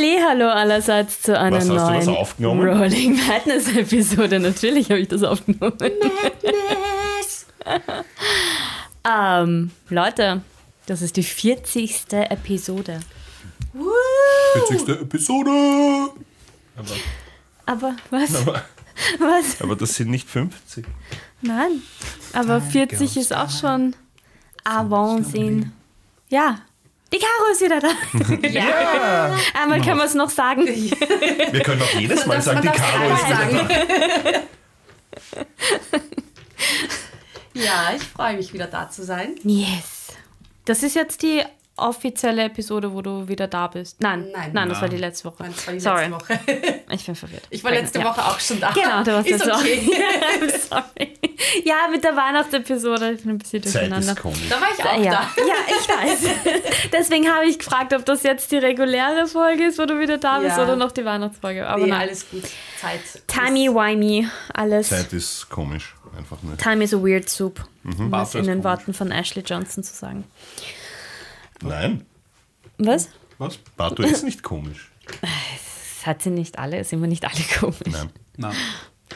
Hallo allerseits zu einer Was, hast neuen aufgenommen? Rolling Madness Episode. Natürlich habe ich das aufgenommen. ähm, Leute, das ist die 40. Episode. 40. Episode! Aber, Aber was? aber, Was? aber das sind nicht 50. Nein. Aber 40 ist auch schon Avancen. Ja. Die Caro ist wieder da. Ja! Einmal können wir es noch sagen. Wir können auch jedes Mal sagen, die Caro ist wieder da. Ja, ich freue mich wieder da zu sein. Yes. Das ist jetzt die offizielle Episode, wo du wieder da bist. Nein, Nein. nein, das war die letzte Woche. Nein, das war die Sorry, letzte Woche. ich bin verwirrt. Ich war letzte Ja. Woche auch schon da. Genau, du warst Ist letzte okay. Woche. Sorry. Ja, mit der Weihnachtsepisode. Ich bin ein bisschen Zeit durcheinander. ist komisch. Da war ich auch ja. da. ja, ich weiß. Deswegen habe ich gefragt, ob das jetzt die reguläre Folge ist, wo du wieder da bist, Ja. oder noch die Weihnachtsfolge. Aber Nee, nein. alles gut. Zeit. Timey-wimey, alles. Zeit ist komisch. Einfach nicht. Time is a weird soup, um Bart es in den komisch. Worten von Ashley Johnson zu sagen. Nein, Was? Was? Bartu ist nicht komisch. Das hat sie nicht alle, sind wir nicht alle komisch. Nein. Nein.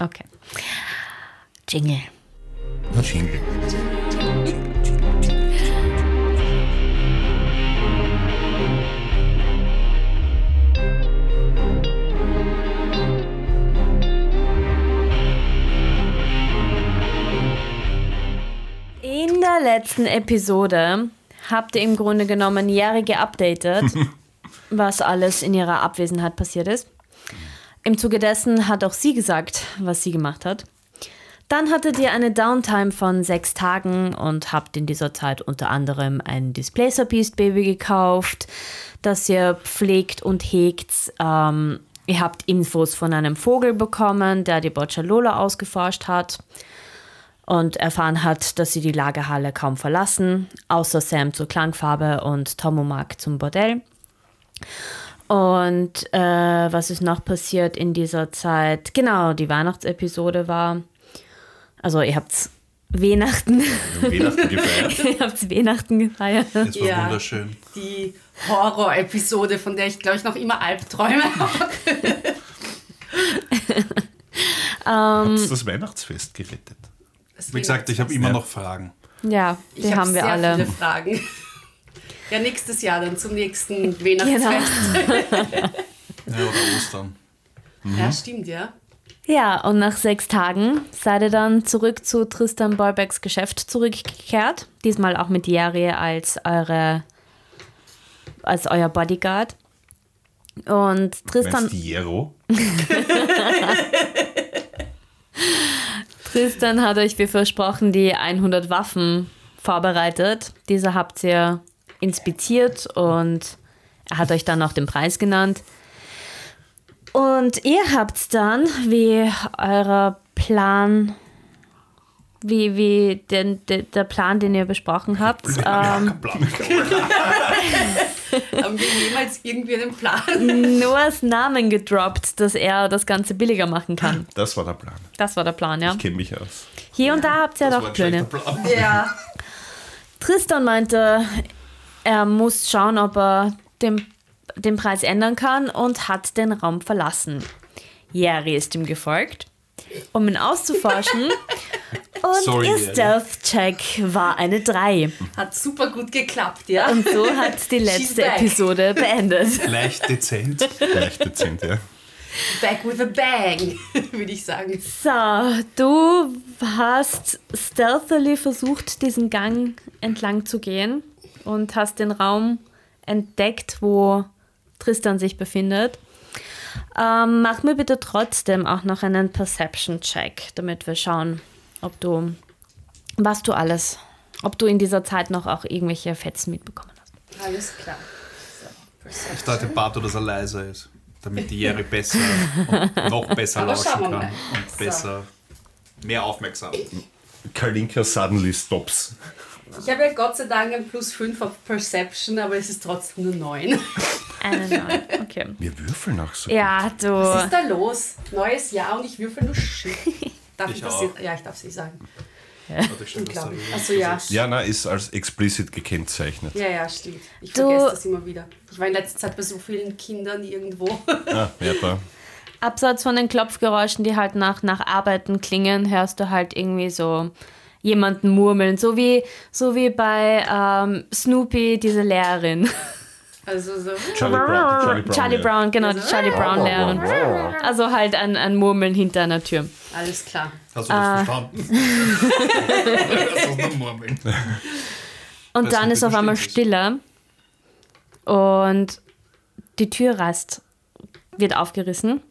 Okay. Jingle. Jingle. In der letzten Episode habt ihr im Grunde genommen Jahre geupdatet, was alles in ihrer Abwesenheit passiert ist. Im Zuge dessen hat auch sie gesagt, was sie gemacht hat. Dann hattet ihr eine Downtime von sechs Tagen und habt in dieser Zeit unter anderem ein Displacer Beast Baby gekauft, das ihr pflegt und hegt. Ähm, ihr habt Infos von einem Vogel bekommen, der die Boccialola ausgeforscht hat und erfahren hat, dass sie die Lagerhalle kaum verlassen, außer Sam zur Klangfarbe und Tomomak zum Bordell. Und äh, was ist noch passiert in dieser Zeit? Genau, die Weihnachtsepisode war. Also ihr habt Weihnachten, Weihnachten gefeiert. ihr habt Weihnachten gefeiert. Es war Ja. wunderschön. Die Horror-Episode, von der ich, glaube ich, noch immer Albträume habe. Hat's das Weihnachtsfest gerettet. Wie gesagt, ich habe immer noch Fragen. Ja, die Ich hab haben wir sehr alle. viele Fragen. Ja, nächstes Jahr dann zum nächsten Genau. Weihnachtsfest. Ja, oder Ostern. Ja, stimmt, ja. Ja, und nach sechs Tagen seid ihr dann zurück zu Tristan Boybacks Geschäft zurückgekehrt. Diesmal auch mit Jerry als eure als euer Bodyguard. Und Tristan, Meinst du Jero? Tristan hat euch wie versprochen die 100 Waffen vorbereitet. Diese habt ihr inspiziert und er hat euch dann auch den Preis genannt. Und ihr habt dann, wie euer Plan, wie, wie den, de, der Plan, den ihr besprochen habt, ähm. Haben wir jemals irgendwie einen Plan? Noahs Namen gedroppt, dass er das Ganze billiger machen kann. Das war der Plan. Das war der Plan, ja. Ich kenne mich aus. Hier und da habt ihr Das doch Pläne. Ja. Tristan meinte, er muss schauen, ob er den, den Preis ändern kann und hat den Raum verlassen. Jerry ist ihm gefolgt, um ihn auszuforschen. Und Sorry, ihr. Stealth-Check war eine 3. Hat super gut geklappt, ja. Und so hat die letzte. Episode beendet. Leicht dezent. Leicht dezent, ja. Back with a bang, würde ich sagen. So, du hast stealthily versucht, diesen Gang entlang zu gehen und hast den Raum entdeckt, wo Tristan sich befindet. Ähm, mach mir bitte trotzdem auch noch einen Perception-Check, damit wir schauen, ob du, was du alles, ob du in dieser Zeit noch auch irgendwelche Fetzen mitbekommen hast. Alles klar. Ich dachte, Barto, dass er leiser ist. Damit die Jerry besser und noch besser lauschen kann. Und So. besser, mehr aufmerksam. Kalinka suddenly stops. Ich habe ja Gott sei Dank ein Plus 5 auf Perception, aber es ist trotzdem nur 9. Eine neun, okay. Wir würfeln auch so. Ja, Was du. ist da los? Neues Jahr und ich würfel nur Shit. Darf ich, Ich das auch. Ja, ich darf es nicht sagen. Warte, ich rüber. Achso, ja. Ja, na, ist als explicit gekennzeichnet. Ja, ja, stimmt. Ich Du- vergesse das immer wieder. Ich war in letzter Zeit bei so vielen Kindern irgendwo. Ah, ja, da. Abseits von den Klopfgeräuschen, die halt nach, nach Arbeiten klingen, hörst du halt irgendwie so jemanden murmeln. So wie, so wie bei ähm, Snoopy, diese Lehrerin. Also so. Charlie Brown. Charlie Brown, Charlie. Brown, genau, die Charlie Brown Lehrerin. Also halt ein, ein Murmeln hinter einer Tür. Alles klar. Hast du Ah. das verstanden? das ist nur Murmeln. Und Weiß dann ist wie auf einmal bestimmt Stille und die Tür reißt, wird aufgerissen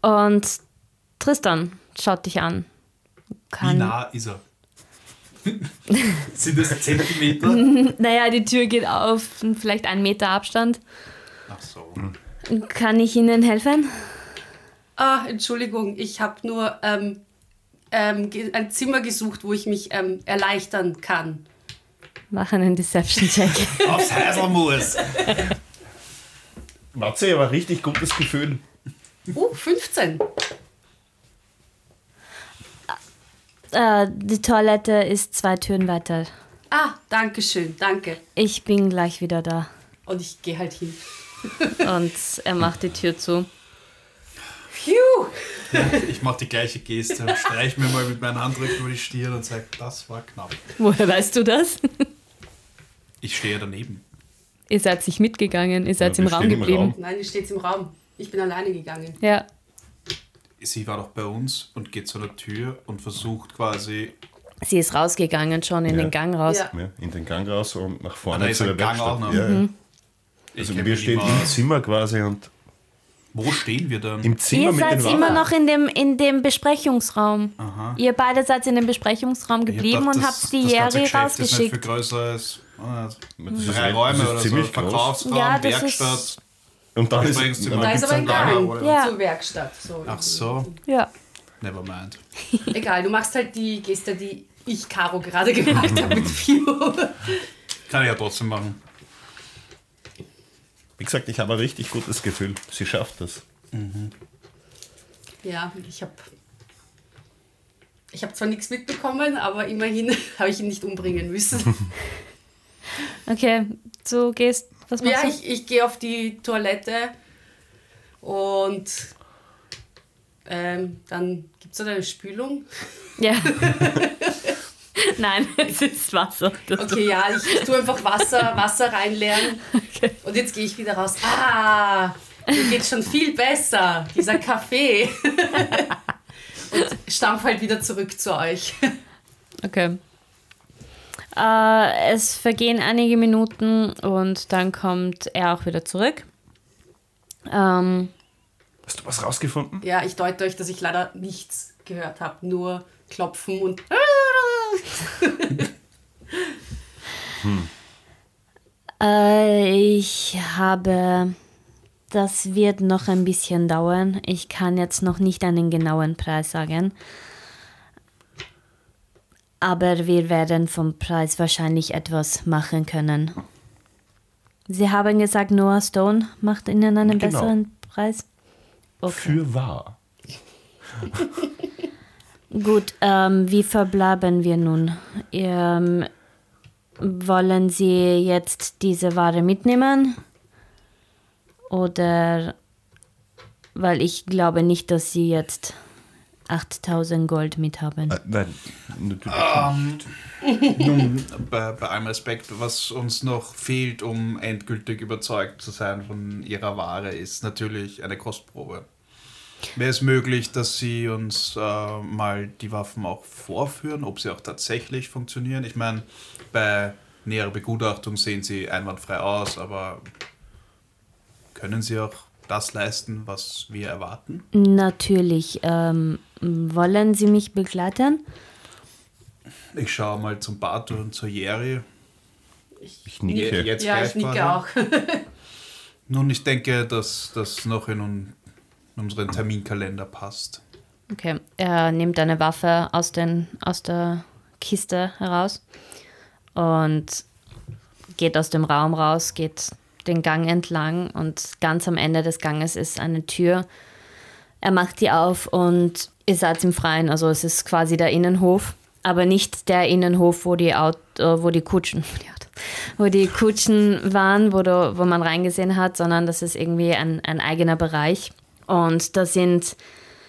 und Tristan schaut dich an. Wie Kann, nah ist er? Sind das Zentimeter? naja, die Tür geht auf, vielleicht einen Meter Abstand. Ach so. Kann ich Ihnen helfen? Ah, Entschuldigung, ich habe nur ähm, ähm, ein Zimmer gesucht, wo ich mich ähm, erleichtern kann. Mach einen Deception-Check. Aufs Heiselmus. Matze, aber richtig gutes Gefühl. Uh, 15. äh, die Toilette ist zwei Türen weiter. Ah, danke schön, danke. Ich bin gleich wieder da. Und ich gehe halt hin. Und er macht die Tür zu. Phew! Ich mache die gleiche Geste streich mir mal mit meinen Handrücken über die Stirn und sage, das war knapp. Woher weißt du das? Ich stehe daneben. ihr seid nicht mitgegangen, ihr seid Ja, im Raum stehen im geblieben. Raum. Nein, die steht im Raum. Ich bin alleine gegangen. Ja. Sie war doch bei uns und geht zu der Tür und versucht quasi. Sie ist rausgegangen, schon in Ja. den Gang raus. Ja. Ja, in den Gang raus und nach Ah, vorne ist zu der Gang auch Werkstatt. noch. Ja. Ich Also wir stehen im Zimmer quasi und Wo stehen wir dann? im Zimmer Ihr mit seid den immer Waffen. noch in dem, in dem Besprechungsraum. Aha. Ihr beide seid in dem Besprechungsraum Ich hab geblieben gedacht, und das- habt die Jerry Geschäft Ist nicht viel rausgeschickt. größer als ah, Das ist drei Räume oder so. Verkaufsraum, Ja, Werkstatt. Und dann ist, Besprechungszimmer. dann Da ist aber. Ja. zur Werkstatt. So. Ach so, Ja. never mind. Egal, du machst halt die Geste, die ich Caro gerade gemacht habe mit Phew. Kann ich ja trotzdem machen. Wie gesagt, ich habe ein richtig gutes Gefühl. Sie schafft das. Ja, ich habe ich hab zwar nichts mitbekommen, aber immerhin habe ich ihn nicht umbringen müssen. Okay, du gehst. Was machst ja, du? ich, ich gehe auf die Toilette und ähm, dann gibt es da eine Spülung. Ja. Nein, es ist Wasser. Okay, ja, ich, ich tue einfach Wasser, Wasser reinleeren und jetzt gehe ich wieder raus. Ah, mir geht schon viel besser, dieser Kaffee. und stampf halt wieder zurück zu euch. Okay. Äh, es vergehen einige Minuten und dann kommt er auch wieder zurück. Ähm, Hast du was rausgefunden? Ja, ich deute euch, dass ich leider nichts gehört habe, nur Klopfen und äh, ich habe. Das wird noch ein bisschen dauern. Ich kann jetzt noch nicht einen genauen Preis sagen. Aber wir werden vom Preis wahrscheinlich etwas machen können. Sie haben gesagt, Noah Stone macht Ihnen einen Genau. besseren Preis? Okay. Für wahr. Gut, ähm, wie verbleiben wir nun? Ähm, wollen Sie jetzt diese Ware mitnehmen? Oder, weil ich glaube nicht, dass Sie jetzt 8000 Gold mithaben. Äh, nein, natürlich. Ähm, nun, bei, bei allem Respekt, was uns noch fehlt, um endgültig überzeugt zu sein von ihrer Ware, ist natürlich eine Kostprobe. Wäre es möglich, dass Sie uns äh, mal die Waffen auch vorführen, ob sie auch tatsächlich funktionieren? Ich meine, bei näherer Begutachtung sehen sie einwandfrei aus, aber können Sie auch das leisten, was wir erwarten? Natürlich. Ähm, wollen Sie mich begleiten? Ich schaue mal zum Bato und zur Jerry. Ich nicke. Jetzt ja, ich nicke auch. Nun, ich denke, dass das noch in un unseren Terminkalender passt. Okay, er nimmt eine Waffe aus, den, aus der Kiste heraus und geht aus dem Raum raus, geht den Gang entlang und ganz am Ende des Ganges ist eine Tür. Er macht die auf und ihr seid im Freien, also es ist quasi der Innenhof aber nicht der Innenhof, wo die, Aut äh, wo die Kutschen, wo die Kutschen waren, wo, du, wo man reingesehen hat, sondern das ist irgendwie ein, ein eigener Bereich. Und da sind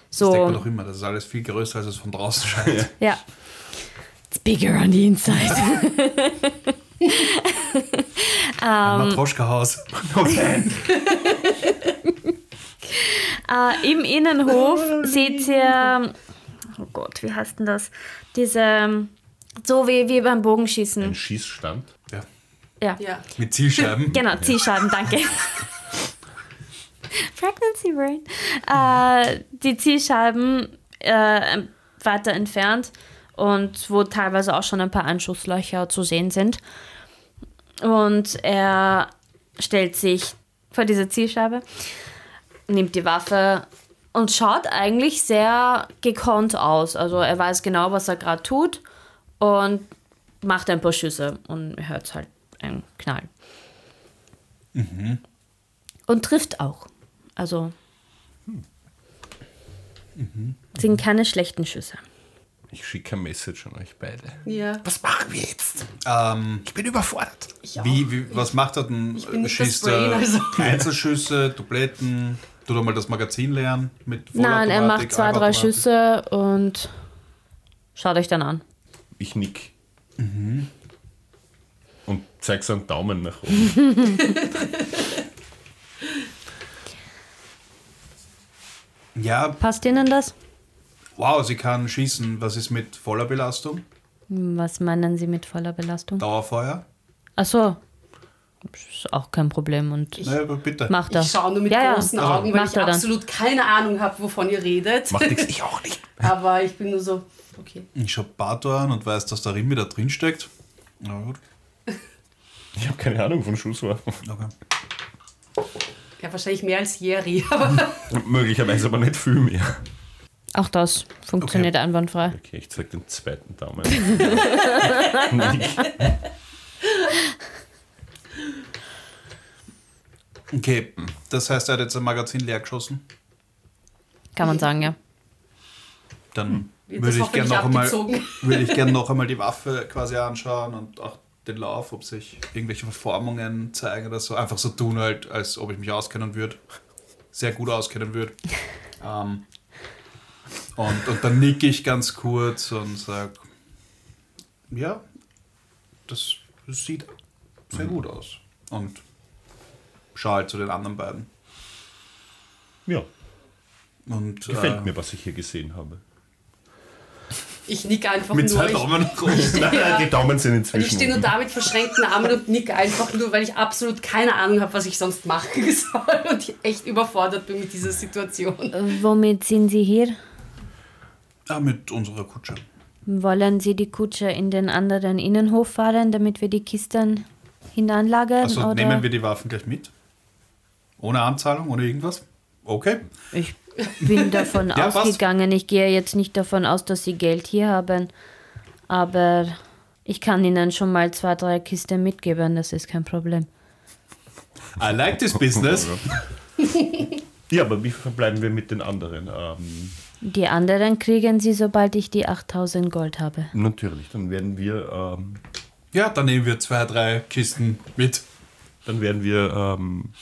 Das denkt man so, doch immer, das ist alles viel größer, als es von draußen scheint. ja, it's bigger on the inside. Ein Matroschka-Haus. Okay. Äh, Im Innenhof seht ihr, oh Gott, wie heißt denn das? Diese, so wie, wie beim Bogenschießen. Ein Schießstand. Ja. Ja. Ja. Mit Zielscheiben. Genau, Zielscheiben, danke. Pregnancy Brain. Äh, die Zielscheiben äh, weiter entfernt und wo teilweise auch schon ein paar Anschusslöcher zu sehen sind. Und er stellt sich vor diese Zielscheibe, nimmt die Waffe und schaut eigentlich sehr gekonnt aus. Also er weiß genau, was er gerade tut und macht ein paar Schüsse und hört halt einen Knall. Und trifft auch. Also sind keine schlechten Schüsse. Ich schicke ein Message an euch beide. Ja. Was machen wir jetzt? Ähm, Ich bin überfordert. Ich auch. wie, wie, was macht er denn? Ich bin Schießt Brain, er also. Einzelschüsse, Dubletten? Tut er mal das Magazin leeren? Mit Nein, er macht zwei, drei? Schüsse und schaut euch dann an. Ich nick. Und zeig so einen Daumen nach oben. Ja, Passt Ihnen das? Wow, sie kann schießen. Was ist mit voller Belastung? Was meinen Sie mit voller Belastung? Dauerfeuer? Achso. Ist auch kein Problem und Na ja, aber bitte. macht er. Ich schaue nur mit Ja, ja. großen Also, Augen, weil ich dann. absolut keine Ahnung habe, wovon ihr redet. Macht nichts, ich auch nicht. Aber ich bin nur so, okay. Ich schaue Bato an und weiß, dass der Rim wieder drin steckt. Na gut. Ich habe keine Ahnung von Schusswaffen. Okay. Ja, wahrscheinlich mehr als Jerry. Aber Möglicherweise aber nicht viel mehr. Auch das funktioniert einwandfrei. Okay, ich zeig den zweiten Daumen. Okay, das heißt, er hat jetzt ein Magazin leer geschossen. Kann man sagen, ja. Dann Wird würde ich gerne noch einmal, abgezogen? würde ich gern noch einmal die Waffe quasi anschauen und auch den Lauf, ob sich irgendwelche Verformungen zeigen oder so. Einfach so tun halt, als ob ich mich auskennen würde. Sehr gut auskennen würde. Ähm, und, und dann nicke ich ganz kurz und sage, ja, das, das sieht sehr gut aus. Und schaue halt zu den anderen beiden. Ja, Und, gefällt äh, mir, was ich hier gesehen habe. ich nicke einfach Mit nur. zwei Ich, Daumen. Nein, Ja. Die Daumen sind und inzwischen. ich stehe nur da mit verschränkten Armen und nicke einfach nur, weil ich absolut keine Ahnung habe, was ich sonst machen soll. Und ich echt überfordert bin mit dieser Situation. Äh, Womit sind Sie hier? Ah, mit unserer Kutsche. Wollen Sie die Kutsche in den anderen Innenhof fahren, damit wir die Kisten hineinlagern? Also oder? nehmen wir die Waffen gleich mit? Ohne Anzahlung, ohne irgendwas? Okay. Ich bin davon Ja, ausgegangen. Ich gehe jetzt nicht davon aus, dass Sie Geld hier haben. Aber ich kann Ihnen schon mal zwei, drei Kisten mitgeben. Das ist kein Problem. I like this business. Ja, aber wie verbleiben wir mit den anderen? Ähm, Die anderen kriegen Sie, sobald ich die 8000 Gold habe. natürlich, dann werden wir, ähm, Ja, dann nehmen wir zwei, drei Kisten mit. dann werden wir ähm,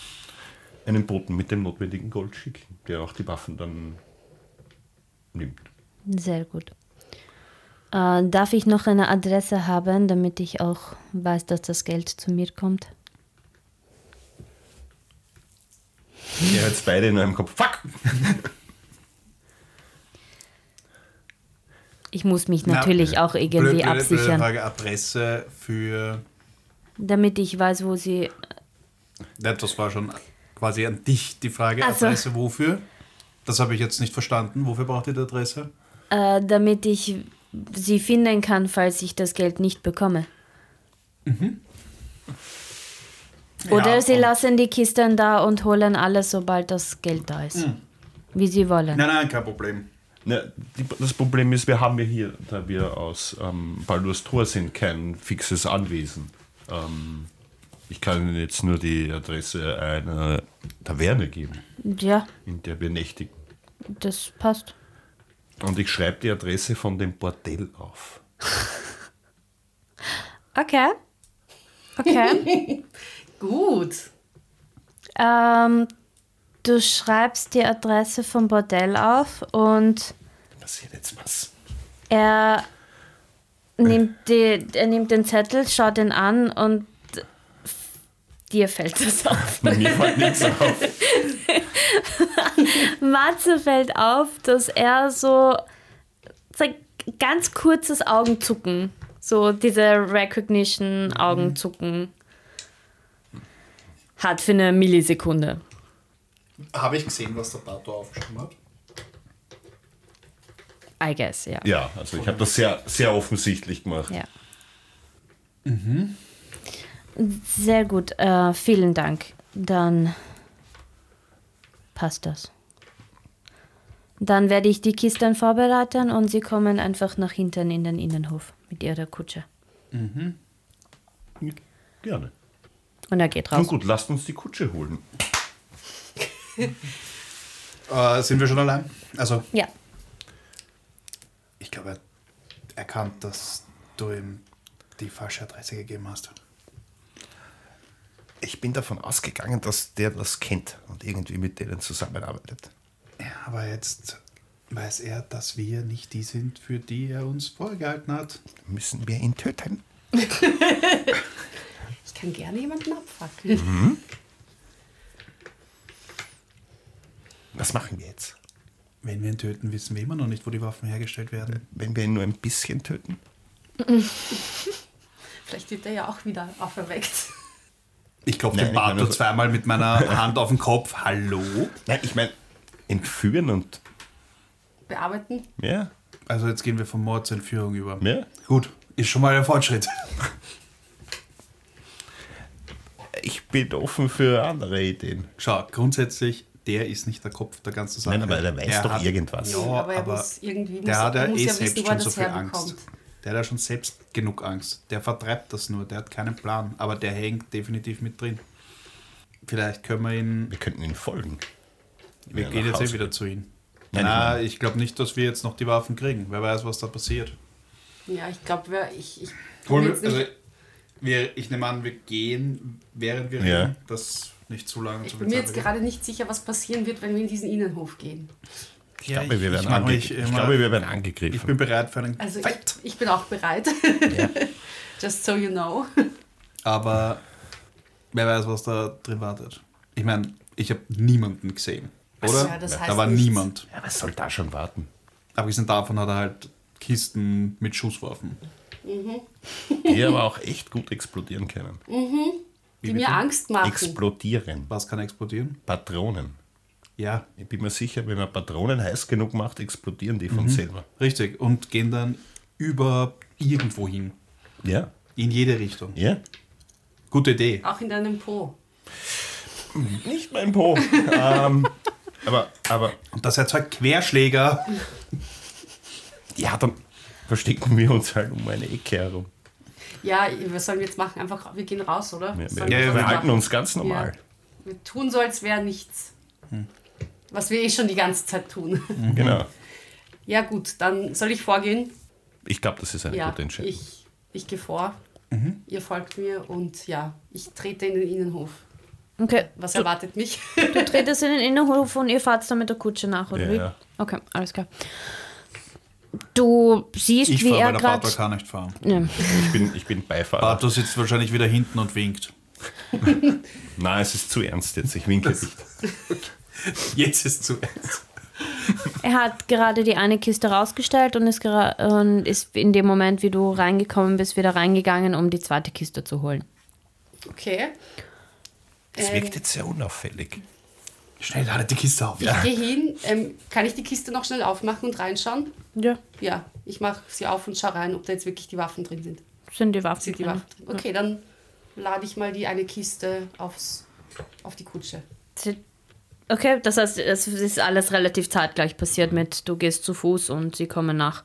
einen Boten mit dem notwendigen Gold schicken, der auch die Waffen dann nimmt. Sehr gut. Äh, darf ich noch eine Adresse haben, damit ich auch weiß, dass das Geld zu mir kommt? Er hat beide in einem Kopf. Fuck! Ich muss mich natürlich auch irgendwie blöd, blöde, blöde absichern, Frage, Adresse für. damit ich weiß, wo sie. Nein, das war schon quasi an dich die Frage. Ach so. Adresse wofür? Das habe ich jetzt nicht verstanden. Wofür braucht ihr die Adresse? Äh, damit ich sie finden kann, falls ich das Geld nicht bekomme. Oder Ja, sie lassen die Kisten da und holen alles, sobald das Geld da ist. Wie sie wollen. Nein, nein, kein Problem. Ne, die, das Problem ist, wir haben ja hier, da wir aus ähm, Baldur's Tor sind, kein fixes Anwesen. Ähm, ich kann Ihnen jetzt nur die Adresse einer Taverne geben, Ja, in der wir nächtigen. das passt. Und ich schreibe die Adresse von dem Bordell auf. Okay. Okay. Gut. ähm, du schreibst die Adresse vom Bordell auf und Passiert jetzt was. er nimmt, die, er nimmt den Zettel, schaut ihn an und dir fällt das auf. Mir fällt nichts auf. Matze fällt auf, dass er so, so ein ganz kurzes Augenzucken, so diese Recognition-Augenzucken hat für eine Millisekunde. Habe ich gesehen, was der Pato aufgeschrieben hat? I guess, ja. Ja, also ich habe das sehr, sehr offensichtlich gemacht. Ja. Sehr gut, äh, vielen Dank. Dann passt das. Dann werde ich die Kisten vorbereiten und sie kommen einfach nach hinten in den Innenhof mit ihrer Kutsche. Gerne. Und er geht Nun raus. gut, lasst uns die Kutsche holen. Äh, sind wir schon allein? Also, Ja. ich glaube, er erkannt, dass du ihm die falsche Adresse gegeben hast. Ich bin davon ausgegangen, dass der das kennt und irgendwie mit denen zusammenarbeitet. Ja, aber jetzt weiß er, dass wir nicht die sind, für die er uns vorgehalten hat. Müssen wir ihn töten? Ich kann gerne jemanden abfackeln. Was machen wir jetzt? Wenn wir ihn töten, wissen wir immer noch nicht, wo die Waffen hergestellt werden. Wenn wir ihn nur ein bisschen töten? Vielleicht wird er ja auch wieder auferweckt. Ich klopfe den Pato so- zweimal mit meiner Hand auf den Kopf. Hallo? Nein, ich meine, entführen und. Bearbeiten. Ja, Also jetzt gehen wir von Mord zur Entführung über. ja. Gut, ist schon mal ein Fortschritt. Ich bin offen für andere Ideen. Schau, grundsätzlich, der ist nicht der Kopf der ganzen Sache. Nein, aber der weiß doch irgendwas. Ja, aber er muss irgendwie muss, der hat ja er muss eh ja selbst wissen, schon so viel herbekommt. Angst. Der hat ja schon selbst genug Angst. Der vertreibt das nur, der hat keinen Plan. Aber der hängt definitiv mit drin. Vielleicht können wir ihn. Wir könnten ihn folgen. Wir gehen jetzt eh wieder zu ihm. Nein, Na, ich ich glaube nicht, dass wir jetzt noch die Waffen kriegen. Wer weiß, was da passiert. Ja, ich glaube, ich, ich wir, also, nicht, wir, ich nehme an, wir gehen, während wir Ja. reden. Das nicht zu lange ich zu bin mir jetzt gerade nicht sicher, was passieren wird, wenn wir in diesen Innenhof gehen. Ich glaube, wir werden, ange ich immer- glaube, wir werden ich angegriffen. bin bereit für einen Also Fight. ich, ich bin auch bereit. Just so you know. Aber wer weiß, was da drin wartet. Ich meine, ich habe niemanden gesehen. Oder? Ja, das da heißt war nichts. niemand. ja, was soll da schon warten? Abgesehen davon hat er halt Kisten mit Schusswaffen. Die aber auch echt gut explodieren können. Die mir Angst machen. Explodieren. Was kann explodieren? Patronen. Ja, Ich bin mir sicher, wenn man Patronen heiß genug macht, explodieren die von selber. richtig. Und gehen dann über irgendwo hin. Ja, In jede Richtung. ja. Gute Idee. Auch in deinem Po. Nicht mein Po. ähm, aber, aber, Und das erzeugt Querschläger. ja, dann verstecken wir uns halt um eine Ecke herum. Ja, was sollen wir jetzt machen? Einfach, wir gehen raus, oder? Wir, wir, Ja, wir ja, was verhalten machen? uns ganz normal. Wir tun so, als wäre nichts. Was wir eh schon die ganze Zeit tun. Genau. Ja, gut, dann soll ich vorgehen. Ich glaube, das ist eine ja, gute Entscheidung. ich, ich gehe vor. Ihr folgt mir und ja, ich trete in den Innenhof. Okay, Was du, erwartet mich? du tretest in den Innenhof und ihr fahrt dann mit der Kutsche nach, oder Ja, wie? ja. Okay, alles klar. Du siehst, Ich wie fahre, er weil der gerade... Pato kann nicht fahren. Ja. Ich bin, ich bin Beifahrer. Pato sitzt wahrscheinlich wieder hinten und winkt. Nein, es ist zu ernst jetzt. Ich winke nicht. Jetzt ist zu ernst. Er hat gerade die eine Kiste rausgestellt und ist, und ist in dem Moment, wie du reingekommen bist, wieder reingegangen, um die zweite Kiste zu holen. Okay. Es Ähm, wirkt jetzt sehr unauffällig. Schnell, ladet die Kiste auf. Ich gehe hin. Ähm, kann ich die Kiste noch schnell aufmachen und reinschauen? Ja, Ja, ich mache sie auf und schaue rein, ob da jetzt wirklich die Waffen drin sind. sind die Waffen. Sind die drin. Waffen drin? Okay, dann lade ich mal die eine Kiste aufs, auf die Kutsche. Okay, das heißt, es ist alles relativ zeitgleich passiert mit, du gehst zu Fuß und sie kommen nach.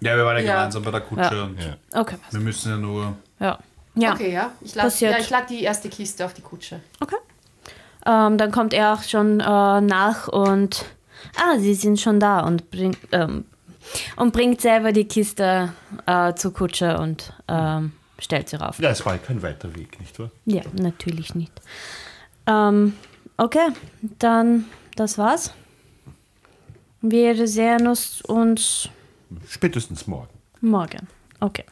Ja, wir waren ja, Ja. gemeinsam bei der Kutsche Ja. und Ja. Okay, wir müssen ja nur. ja. Ja, Okay, ja. Ich lade ja, ich lad die erste Kiste auf die Kutsche. okay. Ähm, dann kommt er auch schon äh, nach und, ah, sie sind schon da und bringt, ähm, Und bringt selber die Kiste äh, zur Kutsche und ähm, stellt sie rauf. Ja, es war kein weiter Weg, nicht wahr? Ja, natürlich nicht. Ähm, okay, dann das war's. Wir sehen uns, uns Spätestens morgen. morgen. Okay.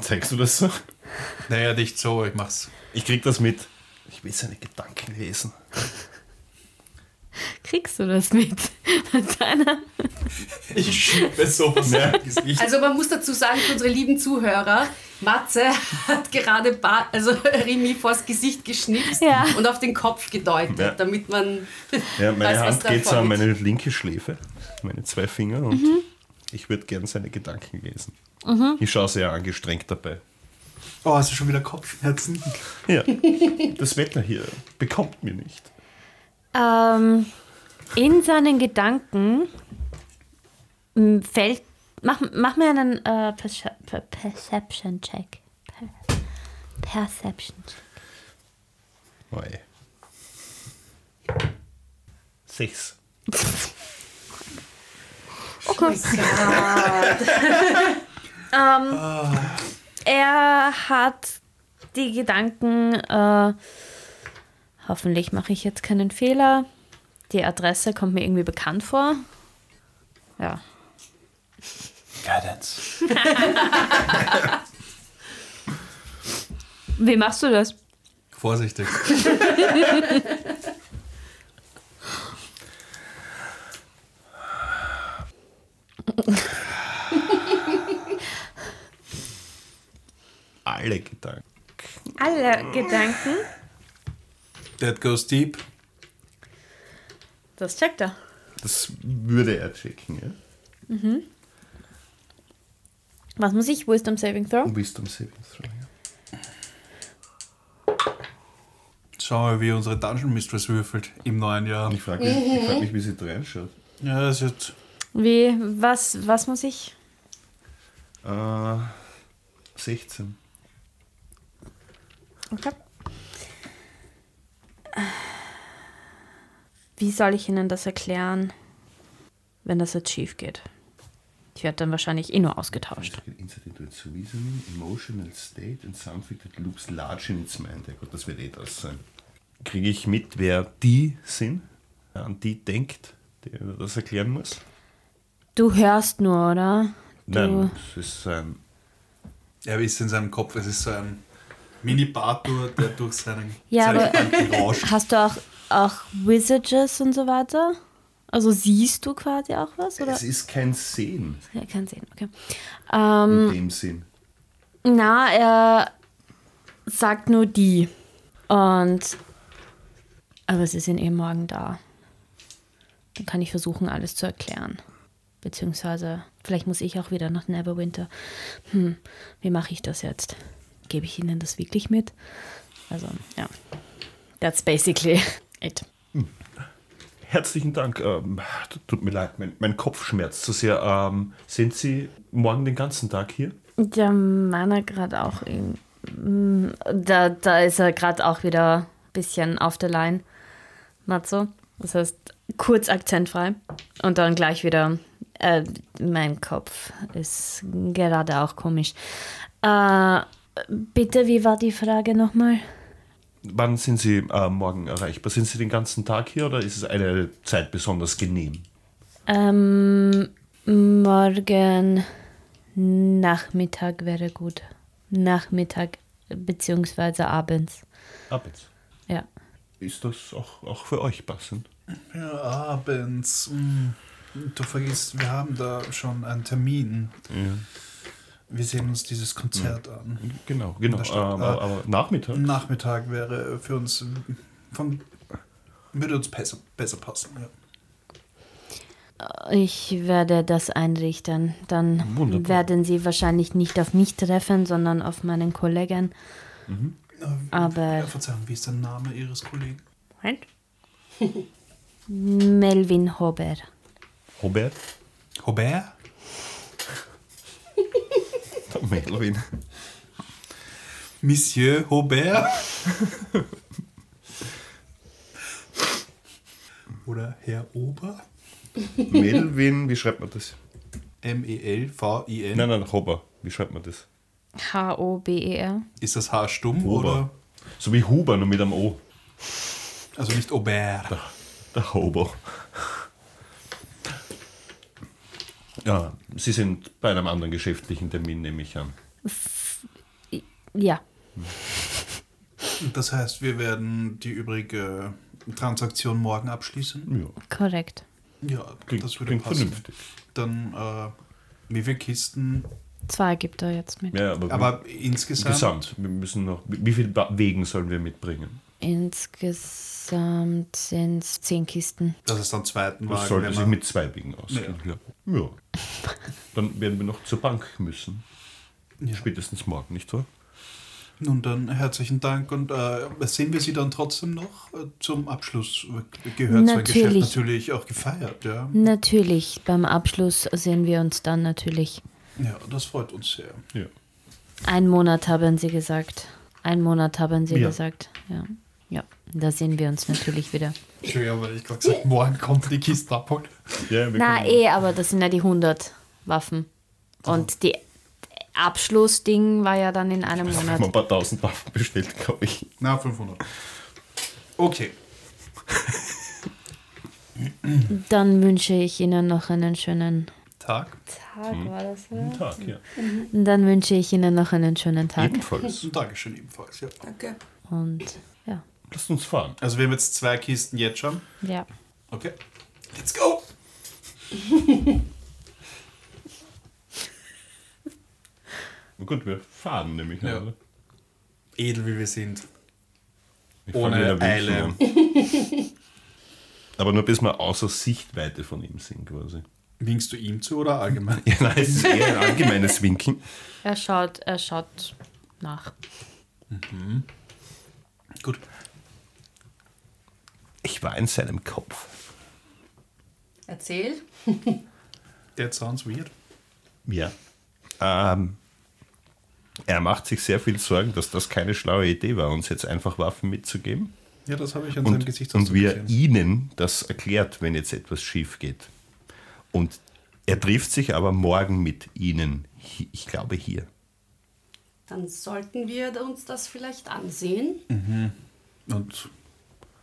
Zeigst du das so? Naja, nicht so, ich mach's. Ich krieg das mit. Ich will seine Gedanken lesen. Kriegst du das mit? Mit deiner Ich schiebe sowas Ja. Also man muss dazu sagen, für unsere lieben Zuhörer, Matze hat gerade ba also Rimi vors Gesicht geschnipst Ja. und auf den Kopf gedeutet, Ja. damit man Ja, meine weiß, Hand geht so an meine linke Schläfe, meine zwei Finger und Mhm. ich würde gern seine Gedanken lesen. Ich schaue sehr angestrengt dabei. Oh, hast du schon wieder Kopfschmerzen? Ja, das Wetter hier bekommt mir nicht. Ähm, in seinen Gedanken fällt. Mach, mach mir einen äh, Perce- Per- Perception Check. Per Perception Check. Oi. Sechs. Er hat die Gedanken. Äh, hoffentlich mache ich jetzt keinen Fehler. Die Adresse kommt mir irgendwie bekannt vor. Ja. Guidance. Wie machst du das? Vorsichtig. Alle Gedanken. Alle Gedanken. That goes deep. Das checkt er. Das würde er checken, ja? Was muss ich? Wisdom Saving Throw? Wisdom Saving Throw, ja. Schau mal, wie unsere Dungeon Mistress würfelt im neuen Jahr. Ich frage mich, ich frag mich, wie sie reinschaut. Ja, das ist Wie, was, was muss ich? Äh, 16. Okay. Wie soll ich Ihnen das erklären, wenn das jetzt schief geht? Ich werde dann wahrscheinlich eh nur ausgetauscht. Insight into its reasoning, emotional state and something that looks large in its mind. Ja das wird eh das sein. Kriege ich mit, wer die sind, an die denkt, der das erklären muss? Du hörst nur, oder? Du, Nein, es ist ein Er ist in seinem Kopf, es ist so ein Mini-Bartur, der durch seinen Ja, aber- rauscht. hast du auch, auch Visages und so weiter? Also siehst du quasi auch was? Oder? Es ist kein Sehen Ja, kann sehen, okay. Ähm, in dem Sinn. Na, er sagt nur die. Und. Aber sie sind eh morgen da. Dann kann ich versuchen, alles zu erklären. Beziehungsweise, vielleicht muss ich auch wieder nach Neverwinter. Hm, wie mache ich das jetzt? Gebe ich ihnen das wirklich mit? Also, ja. That's basically it. Herzlichen Dank. Ähm, tut mir leid, mein, mein Kopf schmerzt so sehr. Ähm, sind Sie morgen den ganzen Tag hier? Der meiner gerade auch. in- mm, Da, da ist er gerade auch wieder ein bisschen auf der Line. Matzo. Das heißt, kurz akzentfrei. Und dann gleich wieder. Äh, mein Kopf ist gerade auch komisch. Äh, bitte, wie war die Frage nochmal? Wann sind Sie äh, morgen erreichbar? Sind Sie den ganzen Tag hier oder ist es eine Zeit besonders genehm? Ähm, morgen Nachmittag wäre gut. Nachmittag beziehungsweise abends. Abends. Ja. Ist das auch, auch für euch passend? Ja, abends. mm. Du vergisst, wir haben da schon einen Termin. Ja. Wir sehen uns dieses Konzert an. Genau, genau. Aber, aber Nachmittag? Nachmittag wäre für uns von, würde uns besser, besser passen. Ja. Ich werde das einrichten. Dann Wunderbar. werden Sie wahrscheinlich nicht auf mich treffen, sondern auf meinen Kollegen. Aber Ja, Verzeihung, wie ist der Name Ihres Kollegen? Melvin Hober. Robert? Robert? Melvin. Monsieur Robert? Oder Herr Ober? Melvin, wie schreibt man das? M-E-L-V-I-N. Nein, nein, Hober. Wie schreibt man das? H-O-B-E-R. Ist das H stumm Hober. oder? So wie Huber, nur mit einem O. Also nicht Aubert. Der Hobo. Ja, Sie sind bei einem anderen geschäftlichen Termin, nehme ich an. Ja. Das heißt, wir werden die übrige Transaktion morgen abschließen. Ja, Korrekt. Ja, klingt, das würde klingt passen. vernünftig. Dann, äh, wie viele Kisten? Zwei gibt er jetzt mit. Ja, aber, Aber insgesamt? gesamt. Wir müssen noch. Wie viel Ba- Wegen sollen wir mitbringen? Insgesamt sind es zehn Kisten. Das ist dann zweiten Das Wagen. sollte sich man- mit zwei Wegen ausgehen. Ja. ja. Dann werden wir noch zur Bank müssen. Ja. Spätestens morgen, nicht wahr? Nun dann herzlichen Dank und äh, sehen wir Sie dann trotzdem noch äh, zum Abschluss. Gehört zwar Geschäft Natürlich. natürlich auch gefeiert, ja. Natürlich, beim Abschluss sehen wir uns dann natürlich. Ja, das freut uns sehr. Ja. Ein Monat haben Sie gesagt. Ein Monat haben Sie Ja. gesagt. Ja. Ja, da sehen wir uns natürlich wieder. Entschuldigung, weil ich gerade gesagt morgen kommt die Kiste abholen. ja Na eh, aber das sind ja die 100 Waffen. Und die Abschlussding war ja dann in einem Wir haben Monat. ein paar tausend Waffen bestellt, glaube ich. Na, 500. Okay. Dann wünsche ich Ihnen noch einen schönen Tag. Tag, war das Guten Tag, ja. Dann wünsche ich Ihnen noch einen schönen Tag. Ebenfalls. Dankeschön ebenfalls, ja. Danke. Und ja, Lasst uns fahren. Also wir haben jetzt zwei Kisten jetzt schon. ja. Okay. Let's go! Na gut, wir fahren nämlich. Ja. oder? Edel wie wir sind. Ich Ohne Eile. Aber nur bis wir außer Sichtweite von ihm sind, quasi. Winkst du ihm zu oder allgemein? Ja, nein, es ist eher ein allgemeines Winken. Er schaut, er schaut nach. Gut. Ich war in seinem Kopf. Erzähl. That sounds weird. Ja. Ähm, er macht sich sehr viel Sorgen, dass das keine schlaue Idee war, uns jetzt einfach Waffen mitzugeben. Ja, das habe ich an seinem Und, Gesichtsausdruck und wie er gesehen. ihnen das erklärt, wenn jetzt etwas schief geht. Und er trifft sich aber morgen mit ihnen, ich glaube hier. Dann sollten wir uns das vielleicht ansehen. Und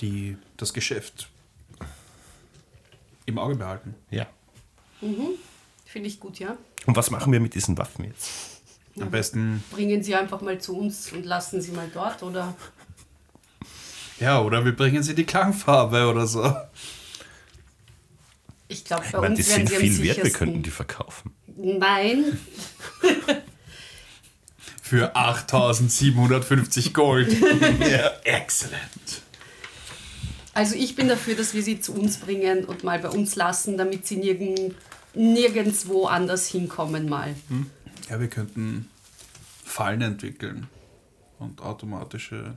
die, das Geschäft im Auge behalten. Ja. Finde ich gut, ja. Und was machen wir mit diesen Waffen jetzt? Am besten, Bringen Sie einfach mal zu uns und lassen Sie mal dort, oder? ja, oder wir bringen sie die Klangfarbe oder so. Ich glaube, bei Ich meine, uns die sind Sie viel wert, wir könnten die verkaufen. Nein, Für 8750 Gold. ja, excellent. Also ich bin dafür, dass wir sie zu uns bringen und mal bei uns lassen, damit sie nirgend, nirgendwo anders hinkommen mal. Ja, wir könnten Fallen entwickeln. Und automatische.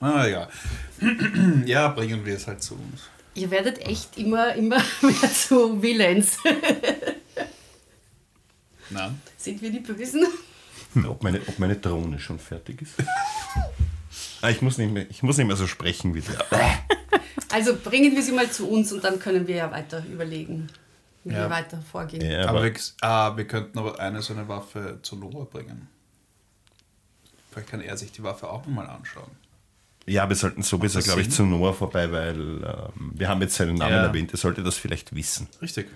Ah ja. ja, bringen wir es halt zu uns. Ihr werdet echt immer, immer mehr zu Villains. Nein. Sind wir die Bösen? Hm, Ob meine, ob meine Drohne schon fertig ist? ah, ich, muss nicht mehr, ich muss nicht mehr so sprechen wie der. Also bringen wir sie mal zu uns und dann können wir ja weiter überlegen, wie Ja. wir weiter vorgehen. Ja, aber aber wir, ah, wir könnten aber eine so eine Waffe zu Noah bringen. Vielleicht kann er sich die Waffe auch nochmal anschauen. ja, wir sollten sowieso, das glaube ich, Sinn? zu Noah vorbei, weil ähm, wir haben jetzt seinen Namen Ja. erwähnt. Er sollte das vielleicht wissen. Richtig.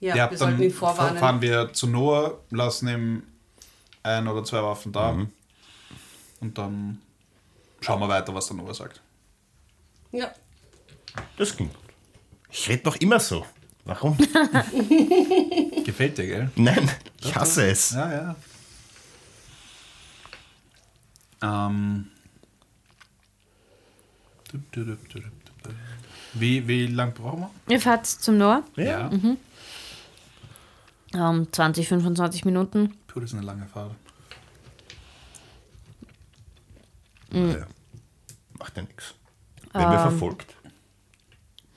Ja, Ja, wir sollten ihn dann vorwarnen. fahren wir zu Noah, lassen ihm ein oder zwei Waffen da und dann schauen wir weiter, was der Noah sagt. Ja. Das klingt gut. Ich rede noch immer so. Warum? Gefällt dir, gell? Nein, ich hasse es. Ja, ja. Ähm. Wie, wie lang brauchen wir? Ihr fahrt zum Noah. Ja. Ähm, 20, 25 Minuten. Puh, das ist eine lange Fahrt. Ja. Macht ja nichts. Werden wir verfolgt?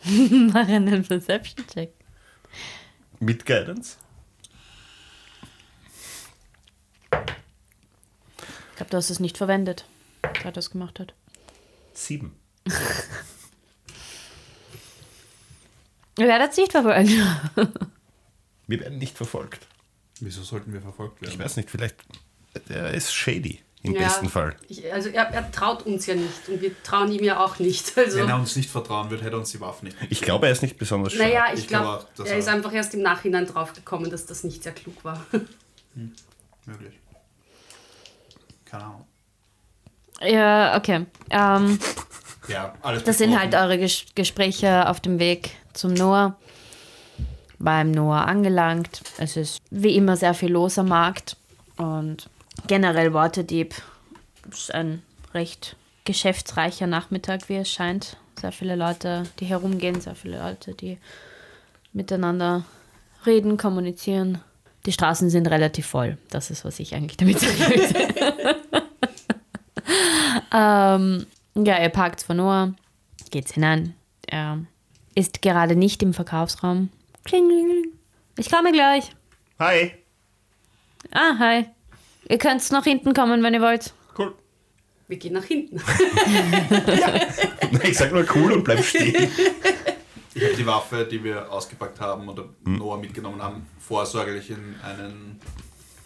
Mach einen Perception-Check. Mit Guidance? Ich glaube, du hast es nicht verwendet, als er das gemacht hat. Sieben. Ja, werdet nicht verfolgt. Wir werden nicht verfolgt. Wieso sollten wir verfolgt Ich werden? weiß nicht, vielleicht. Der ist shady. Im Ja, besten Fall. Ich, also er, er traut uns ja nicht und wir trauen ihm ja auch nicht. Also, Wenn er uns nicht vertrauen würde, hätte er uns die Waffen nicht Ich glaube, er ist nicht besonders schlau. naja, ich, Ich glaube dass er er- ist einfach erst im Nachhinein draufgekommen, dass das nicht sehr klug war. möglich. Keine Ahnung. Ja, okay. Ähm, Ja, alles das sind halt eure Ges Gespräche auf dem Weg zum Noah. Beim Noah angelangt. Es ist wie immer sehr viel los am Markt. Und generell Waterdeep ist ein recht geschäftsreicher Nachmittag, wie es scheint. Sehr viele Leute, die herumgehen, sehr viele Leute, die miteinander reden, kommunizieren. Die Straßen sind relativ voll. Das ist, was ich eigentlich damit sagen will. ähm, ja, ihr parkt vor Noah, geht's hinein. Er ist gerade nicht im Verkaufsraum. Kling, kling, kling. Ich komme gleich. Hi. Ah, hi. Ihr könnt nach hinten kommen, wenn ihr wollt. Cool. Wir gehen nach hinten. Ich sag nur cool und bleib stehen. Ich habe die Waffe, die wir ausgepackt haben oder Noah mitgenommen haben, vorsorglich in einen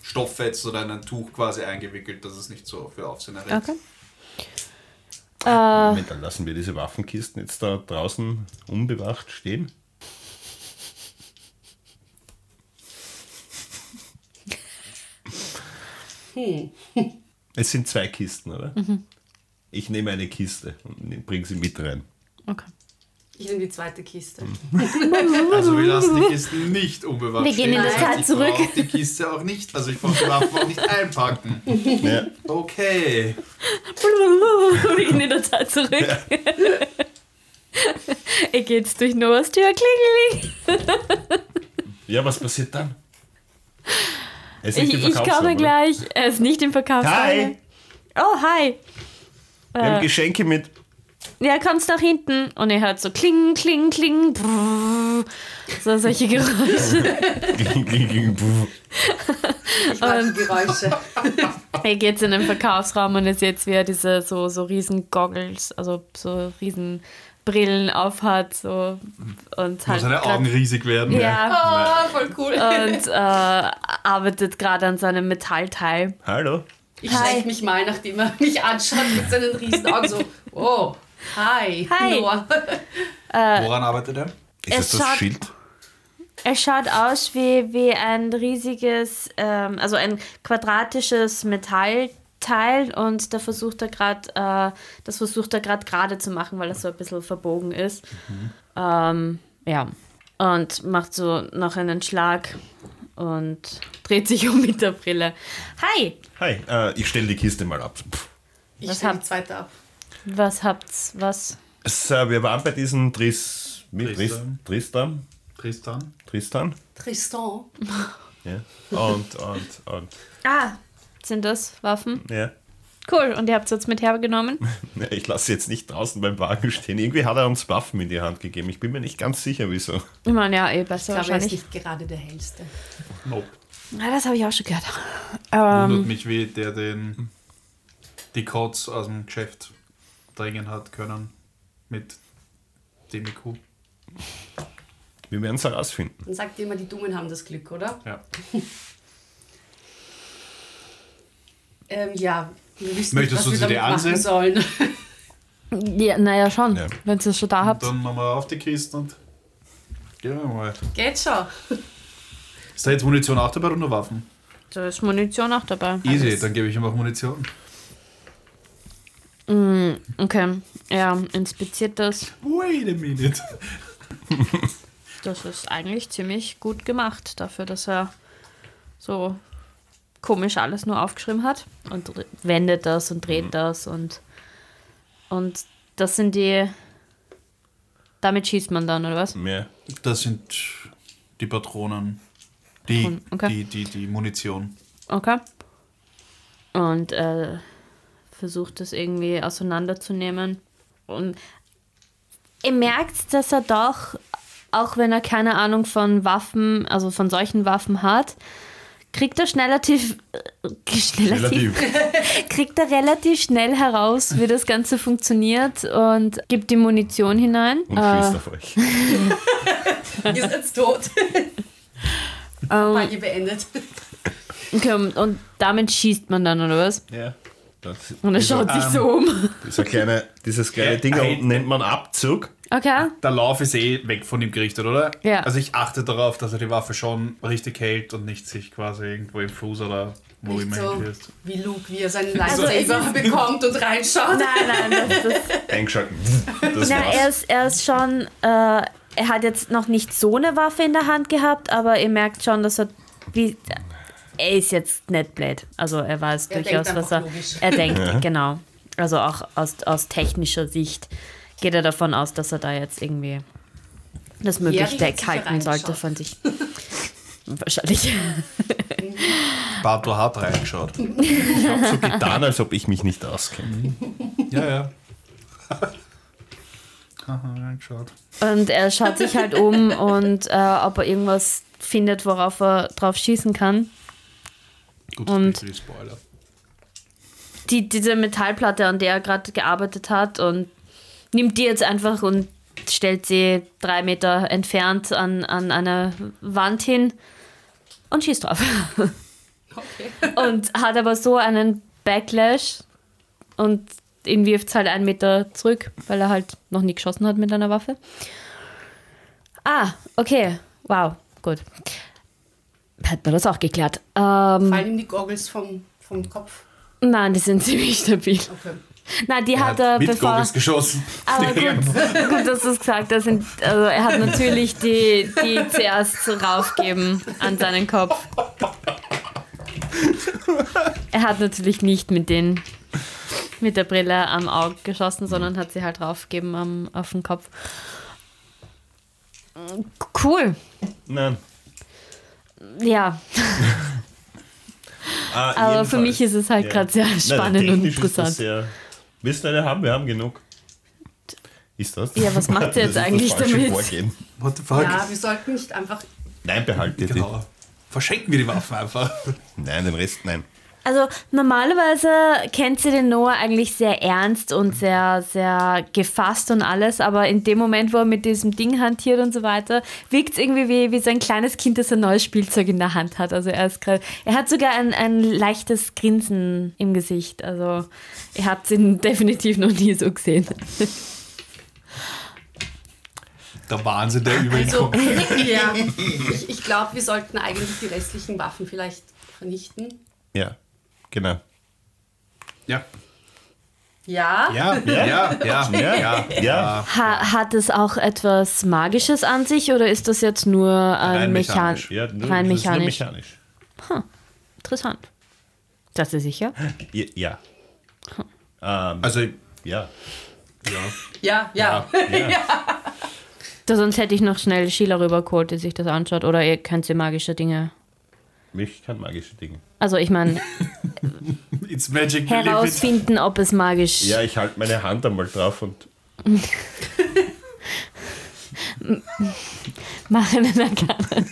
Stofffetz oder ein Tuch quasi eingewickelt, dass es nicht so für Aufsehen erregt. Okay. Äh, Moment, dann lassen wir diese Waffenkisten jetzt da draußen unbewacht stehen. Es sind zwei Kisten, oder? Ich nehme eine Kiste und bringe sie mit rein. okay. Ich nehme die zweite Kiste. Also wir lassen die Kisten nicht unbewacht Wir gehen in das. Tal Ich zurück. brauch die Kiste auch nicht, also ich brauche die Waffen auch nicht einpacken. Ja. Okay. Wir gehen in der Zeit zurück. ihr geht's durch Noahs Tür. Kling, kling. ja, was passiert dann? Er ist Ich, ich komme oder? gleich. Er ist nicht im Verkaufsraum. Hi, Oh, hi. wir haben Äh, Geschenke mit. ja, kommst nach hinten. Und ihr hört so kling, kling, kling. Brrr. So solche Geräusche. Ich mag die Geräusche. ihr geht in den Verkaufsraum und ihr seht, wie er diese so, so riesen Goggles, also so riesen Brillen aufhat. So, und Muss halt seine grad- Augen riesig werden. Ja. Oh, voll cool. und äh, arbeitet gerade an seinem Metallteil. Hallo. Ich Hi. schrecke mich mal, nachdem er mich anschaut mit seinen riesen Augen so, oh, hi, Hi. Noah. Woran arbeitet er? Ist Es das das Schild? Er schaut aus wie, wie ein riesiges, ähm, also ein quadratisches Metallteil und da versucht er gerade, äh, das versucht er gerade gerade zu machen, weil er so ein bisschen verbogen ist. Ähm, ja. Und macht so noch einen Schlag und dreht sich um mit der Brille. Hi, Hi, äh, ich stelle die Kiste mal ab. Pff. Ich Was habt- zweite ab. was habt's, was? Es, äh, wir waren bei diesem Tris, Tristan. Tristan. Tristan? Tristan. Tristan. Ja. Und, und, und. Ah, sind das Waffen? Ja. Cool, und ihr habt es jetzt mit hergenommen? Ich lasse sie jetzt nicht draußen beim Wagen stehen. Irgendwie hat er uns Waffen in die Hand gegeben. Ich bin mir nicht ganz sicher, wieso. Ich meine, ja, eh Ich besser glaube, er ist wahrscheinlich. nicht gerade der hellste. Nope. Ja, das habe ich auch schon gehört. Ähm, Wundert mich, wie der den die Codes aus dem Geschäft drängen hat können mit dem IQ. Wir werden es herausfinden. Dann sagt ihr immer, die Dummen haben das Glück, oder? Ja. Ähm, ja, wir wissen Möchtest nicht, was du wir sie dir damit machen ansehen? sollen. Ja, naja, schon. Ja. Wenn ihr es schon da habt. Dann machen wir auf die Kiste und gehen wir mal. Geht schon. Ist da jetzt Munition auch dabei oder nur Waffen? Da ist Munition auch dabei. Easy, Alles. dann gebe ich ihm auch Munition. Okay, er inspiziert das. Wait a minute. Das ist eigentlich ziemlich gut gemacht, dafür, dass er so komisch alles nur aufgeschrieben hat. Und wendet das und dreht das und. Und das sind die. Damit schießt man dann, oder was? Mehr. Das sind die Patronen. Die, okay. die, die, die Munition. Okay. Und äh, versucht das irgendwie auseinanderzunehmen. Und ihr merkt, dass er doch, auch wenn er keine Ahnung von Waffen, also von solchen Waffen hat, kriegt er relativ, äh, schnell- Relativ. kriegt er relativ schnell heraus, wie das Ganze funktioniert und gibt die Munition hinein. Und Äh, schießt auf euch. Ihr seid tot. ähm, Mal ihr beendet. okay, und- und damit schießt man dann, oder was? Ja. Das, Und er schaut sich so um. dieser kleine, dieses kleine Ding da unten nennt man Abzug. Okay. Der Lauf ist eh weg von ihm gerichtet, oder? Ja. Also ich achte darauf, dass er die Waffe schon richtig hält und nicht sich quasi irgendwo im Fuß oder wo Nicht immer so hinstößt. wie Luke, wie er seinen Also Lightsaber bekommt und reinschaut. Nein, nein, das, das, Eingeschalten. Das Na, war's. er ist, er ist schon, äh, er hat jetzt noch nicht so eine Waffe in der Hand gehabt, aber ihr merkt schon, dass er, wie, er ist jetzt nicht blöd. Also er weiß Er durchaus, was er, logisch. er denkt, genau. Also auch aus, aus technischer Sicht geht er davon aus, dass er da jetzt irgendwie das möglichst sicher weghalten sollte von sich. Wahrscheinlich. Barto hat reingeschaut. Ich habe so getan, als ob ich mich nicht auskenne. ja, ja. Haha, reingeschaut. Und er schaut sich halt um und äh, ob er irgendwas findet, worauf er drauf schießen kann. Gut, Und- für die Spoiler. die, diese Metallplatte, an der er gerade gearbeitet hat und nimmt die jetzt einfach und stellt sie drei Meter entfernt an, an eine Wand hin und schießt drauf. Okay. Und hat aber so einen Backlash und ihn wirft es halt einen Meter zurück, weil er halt noch nie geschossen hat mit einer Waffe. Ah, okay. Wow, gut. Hat man das auch geklärt. Ähm, Fallen ihm die Goggles vom, vom Kopf. nein, die sind ziemlich stabil. Okay. Nein, die Er hat er, mit bevor. Goggles geschossen. Aber gut, gut, dass du es gesagt hast. Sind, also er hat natürlich die, die zuerst raufgeben an seinen Kopf. Er hat natürlich nicht mit den mit der Brille am Auge geschossen, sondern hat sie halt raufgegeben am, auf den Kopf. Cool. Nein. Ja, Ah, aber für mich ist es halt Ja. gerade sehr Nein, spannend und technisch ist das interessant. Sehr, willst du eine haben? Wir haben genug. Ist das? Ja, was macht ihr jetzt eigentlich damit? Vorgehen. What the fuck? Ja, wir sollten nicht einfach. Nein, behalte die. Genau. Verschenken wir die Waffen einfach. Nein, den Rest nein. Also normalerweise kennt sie den Noah eigentlich sehr ernst und sehr, sehr gefasst und alles, aber in dem Moment, wo er mit diesem Ding hantiert und so weiter, wirkt es irgendwie wie, wie so ein kleines Kind, das ein neues Spielzeug in der Hand hat. Also er ist gerade, er hat sogar ein, ein leichtes Grinsen im Gesicht. Also ihr habt ihn definitiv noch nie so gesehen. Der Wahnsinn, der über ihn Also, kommt. ja, ich, ich glaube, wir sollten eigentlich die restlichen Waffen vielleicht vernichten. Ja, genau. Ja. Ja. Ja, ja, ja, ja, ja, Ja. Ha, hat es auch etwas Magisches an sich oder ist das jetzt nur ein Rein Mechan mechanisch. ja nur, rein das ist nur mechanisch? mechanisch. Interessant. Das ist sicher. Ja. ja. Ähm, Also, ja. Ja, ja. ja. Da sonst hätte ich noch schnell Sheila rübergeholt, die sich das anschaut. Oder ihr könnt sie magische Dinge. Ich kann magische Dinge. Also ich meine, herausfinden, ob es magisch Ja, ich halte meine Hand einmal drauf und der Kanne.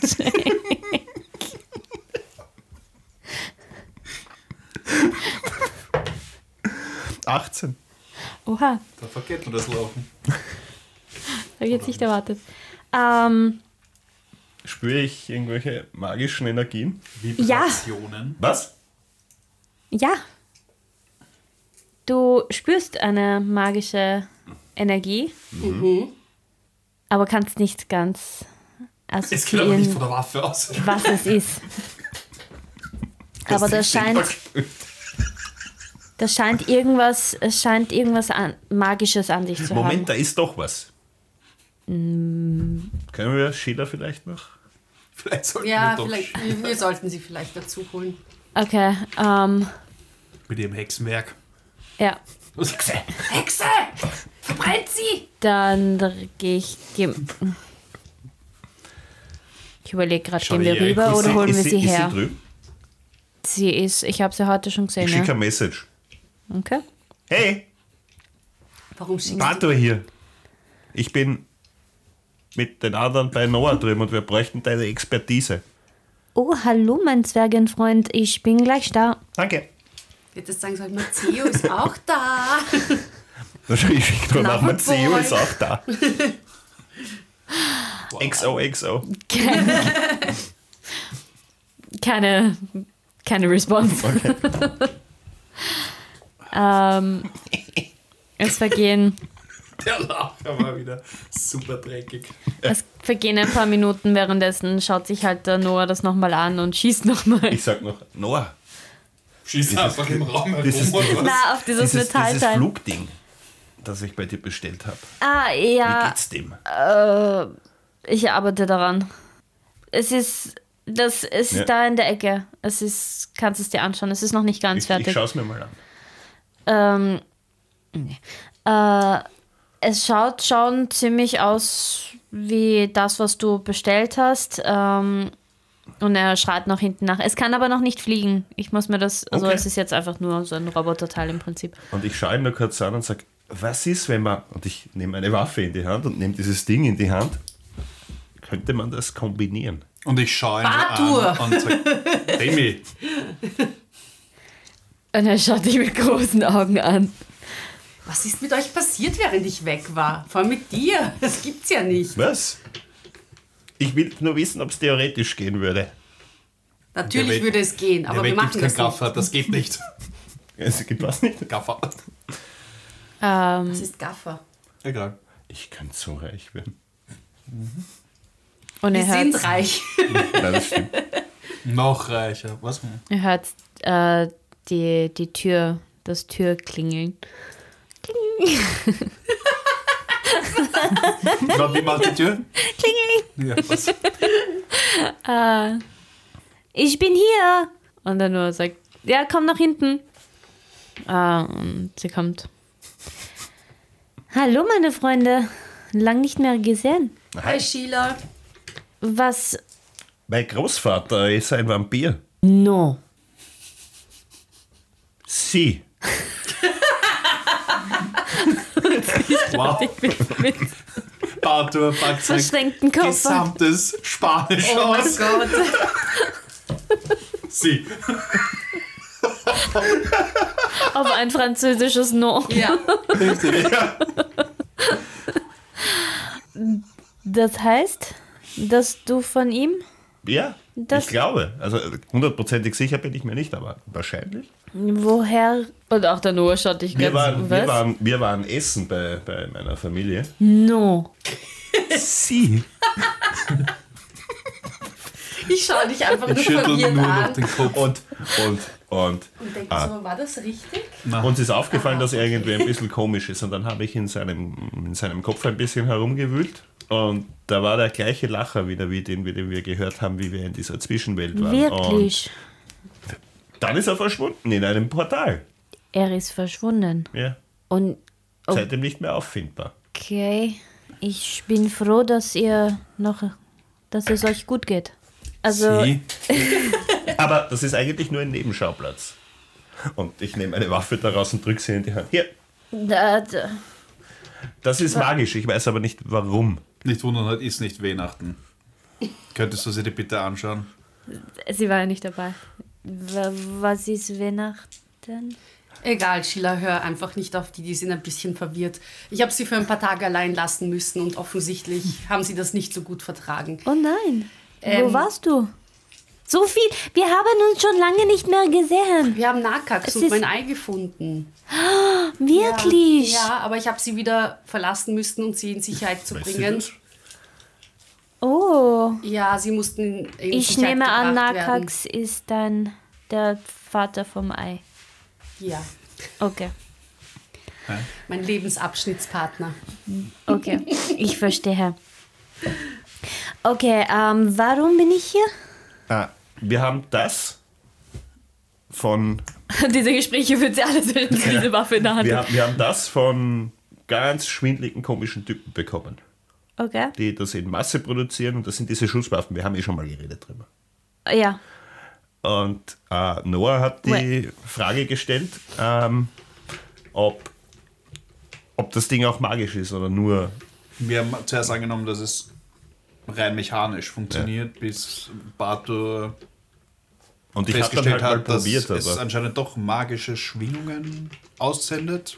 18. Oha, Da vergeht man das Laufen. hab ich jetzt nicht erwartet. Ähm, Spüre ich irgendwelche magischen Energien? Vibrationen. Was? ja. Du spürst eine magische Energie, aber kannst nicht ganz Es geht aber nicht assoziieren, von der Waffe aus. was es ist. Aber das scheint, das scheint irgendwas, es scheint irgendwas an, Magisches an dich zu haben. Moment, da ist doch was. Können wir Sheila vielleicht noch? Vielleicht sollten Ja, wir doch vielleicht, wir, sollten sie vielleicht dazu holen. Okay, ähm, mit ihrem Hexenwerk. ja. Hexe! Hexe! Verbrennt sie! Dann gehe ich. Geh, ich überlege gerade, gehen wir dir rüber Ist oder sie- holen ist wir sie, sie ist her? sie drüben? Sie ist, ich habe sie heute schon gesehen. Ich schicke Ja? ein Message. Okay. Hey, Warum schickst du Bato hier. Ich bin mit den anderen bei Noah drüben und wir bräuchten deine Expertise. Oh, hallo, mein Zwergenfreund. Ich bin gleich da. Danke. Jetzt sagen sie, Matteo ist auch da. Wahrscheinlich schickt man nach. Matteo ist auch da. XOXO. Keine, keine Response. ähm, es vergehen, Der Lacher war wieder super dreckig. es vergehen ein paar Minuten. Währenddessen schaut sich halt der Noah das nochmal an und schießt nochmal. Ich sag noch, Noah, Schießt einfach im Raum herum Dieses- oder was? Na, auf dieses, dieses, dieses Metallteil. Flugding, das ich bei dir bestellt habe. ah, Wie ja. geht's dem? Äh, ich arbeite daran. Es ist. Das ist Ja. da in der Ecke. Es ist. Kannst es dir anschauen. Es ist noch nicht ganz Ich, ich fertig. schaue es mir mal an. Ähm, nee. äh, es schaut schon ziemlich aus wie das, was du bestellt hast. Ähm, und er schreit nach hinten nach. Es kann aber noch nicht fliegen. Ich muss mir das. Also, Okay. es ist jetzt einfach nur so ein Roboterteil im Prinzip. Und ich schaue ihn nur kurz an und sage, was ist, wenn man, und ich nehme eine Waffe in die Hand und nehme dieses Ding in die Hand, könnte man das kombinieren? Und ich schaue ihn Bartur. an und sage, Demi, Und er schaut dich mit großen Augen an. Was ist mit euch passiert, während ich weg war? Vor allem mit dir. Das gibt's ja nicht. Was? Ich will nur wissen, ob es theoretisch gehen würde. Natürlich Weg- würde es gehen, aber wir machen gibt kein das nicht. Gaffer, das geht nicht. Es gibt was nicht. Gaffer. Ähm, Das ist Gaffer. Egal. Ich könnte so reich werden. und Wir er hört, sind reich. Nein, das stimmt. Noch reicher. Was? er hört äh, die, die Tür, das Türklingeln. Na, wie macht die Tür? Klingeln! Ja, was? Äh, ich bin hier! Und er nur sagt, ja, komm nach hinten. Äh, und sie kommt. Hallo, meine Freunde. Lang nicht mehr gesehen. Hi Sheila. Was? Mein Großvater ist ein Vampir. No. Sie. Wow. Mit, mit Bartur packt sein gesamtes Spanisch Oh mein aus. Gott. Sie. Auf ein französisches No. Ja. Das heißt, dass du von ihm. Ja, Das- ich glaube. Also hundertprozentig sicher bin ich mir nicht, aber wahrscheinlich. Woher? Und auch der Noah schaut dich Wir ganz. waren, wir was? waren, wir waren essen bei, bei meiner Familie. No. Sie. Ich schaue dich einfach nur verwirrt nur noch an. den Kopf. Und, und, und Und denke Ah. so, war das richtig? uns ist aufgefallen, dass er irgendwie ein bisschen komisch ist. Und dann habe ich in seinem, in seinem Kopf ein bisschen herumgewühlt. Und da war der gleiche Lacher wieder, wie den, wie den wir gehört haben, wie wir in dieser Zwischenwelt waren. Wirklich. Und dann ist er verschwunden in einem Portal. Er ist verschwunden. Ja. Und Oh. Seitdem nicht mehr auffindbar. okay, ich bin froh, dass ihr noch, dass es euch gut geht. Also Sie. Aber das ist eigentlich nur ein Nebenschauplatz. Und ich nehme eine Waffe daraus und drücke sie in die Hand. Hier, da, da, das ist magisch. Ich weiß aber nicht warum. Nicht wundern, heute ist nicht Weihnachten. Könntest du sie dir bitte anschauen? sie war ja nicht dabei. Wa- Was ist Weihnachten? Egal, Sheila, hör einfach nicht auf die, die sind ein bisschen verwirrt. Ich habe sie für ein paar Tage allein lassen müssen und offensichtlich haben sie das nicht so gut vertragen. Oh nein. Wo Ähm, warst du? So viel. Wir haben uns schon lange nicht mehr gesehen. Wir haben Nakax Es und ist- mein Ei gefunden. Wirklich. Ja, aber ich habe sie wieder verlassen müssen, um sie in Sicherheit zu Weißt bringen. Oh. Ja, sie mussten in, Ich Sicherheit nehme an, Nakax ist dann der Vater vom Ei. Ja, Okay. mein Lebensabschnittspartner. Okay. Ich verstehe. Okay, ähm, warum bin ich hier? Ah, wir haben das von. Diese Gespräche führt sie alles, während sie diese Waffe in der Hand Wir, wir haben das von ganz schwindligen, komischen Typen bekommen, Okay. die das in Masse produzieren und das sind diese Schusswaffen. Wir haben eh schon mal geredet drüber. Ja. Und äh, Noah hat die Wait. Frage gestellt, ähm, ob, ob das Ding auch magisch ist oder nur. Wir haben zuerst angenommen, dass es rein mechanisch funktioniert, bis Bato Und ich habe dann festgestellt halt mal hat, dass probiert, es aber anscheinend doch magische Schwingungen aussendet.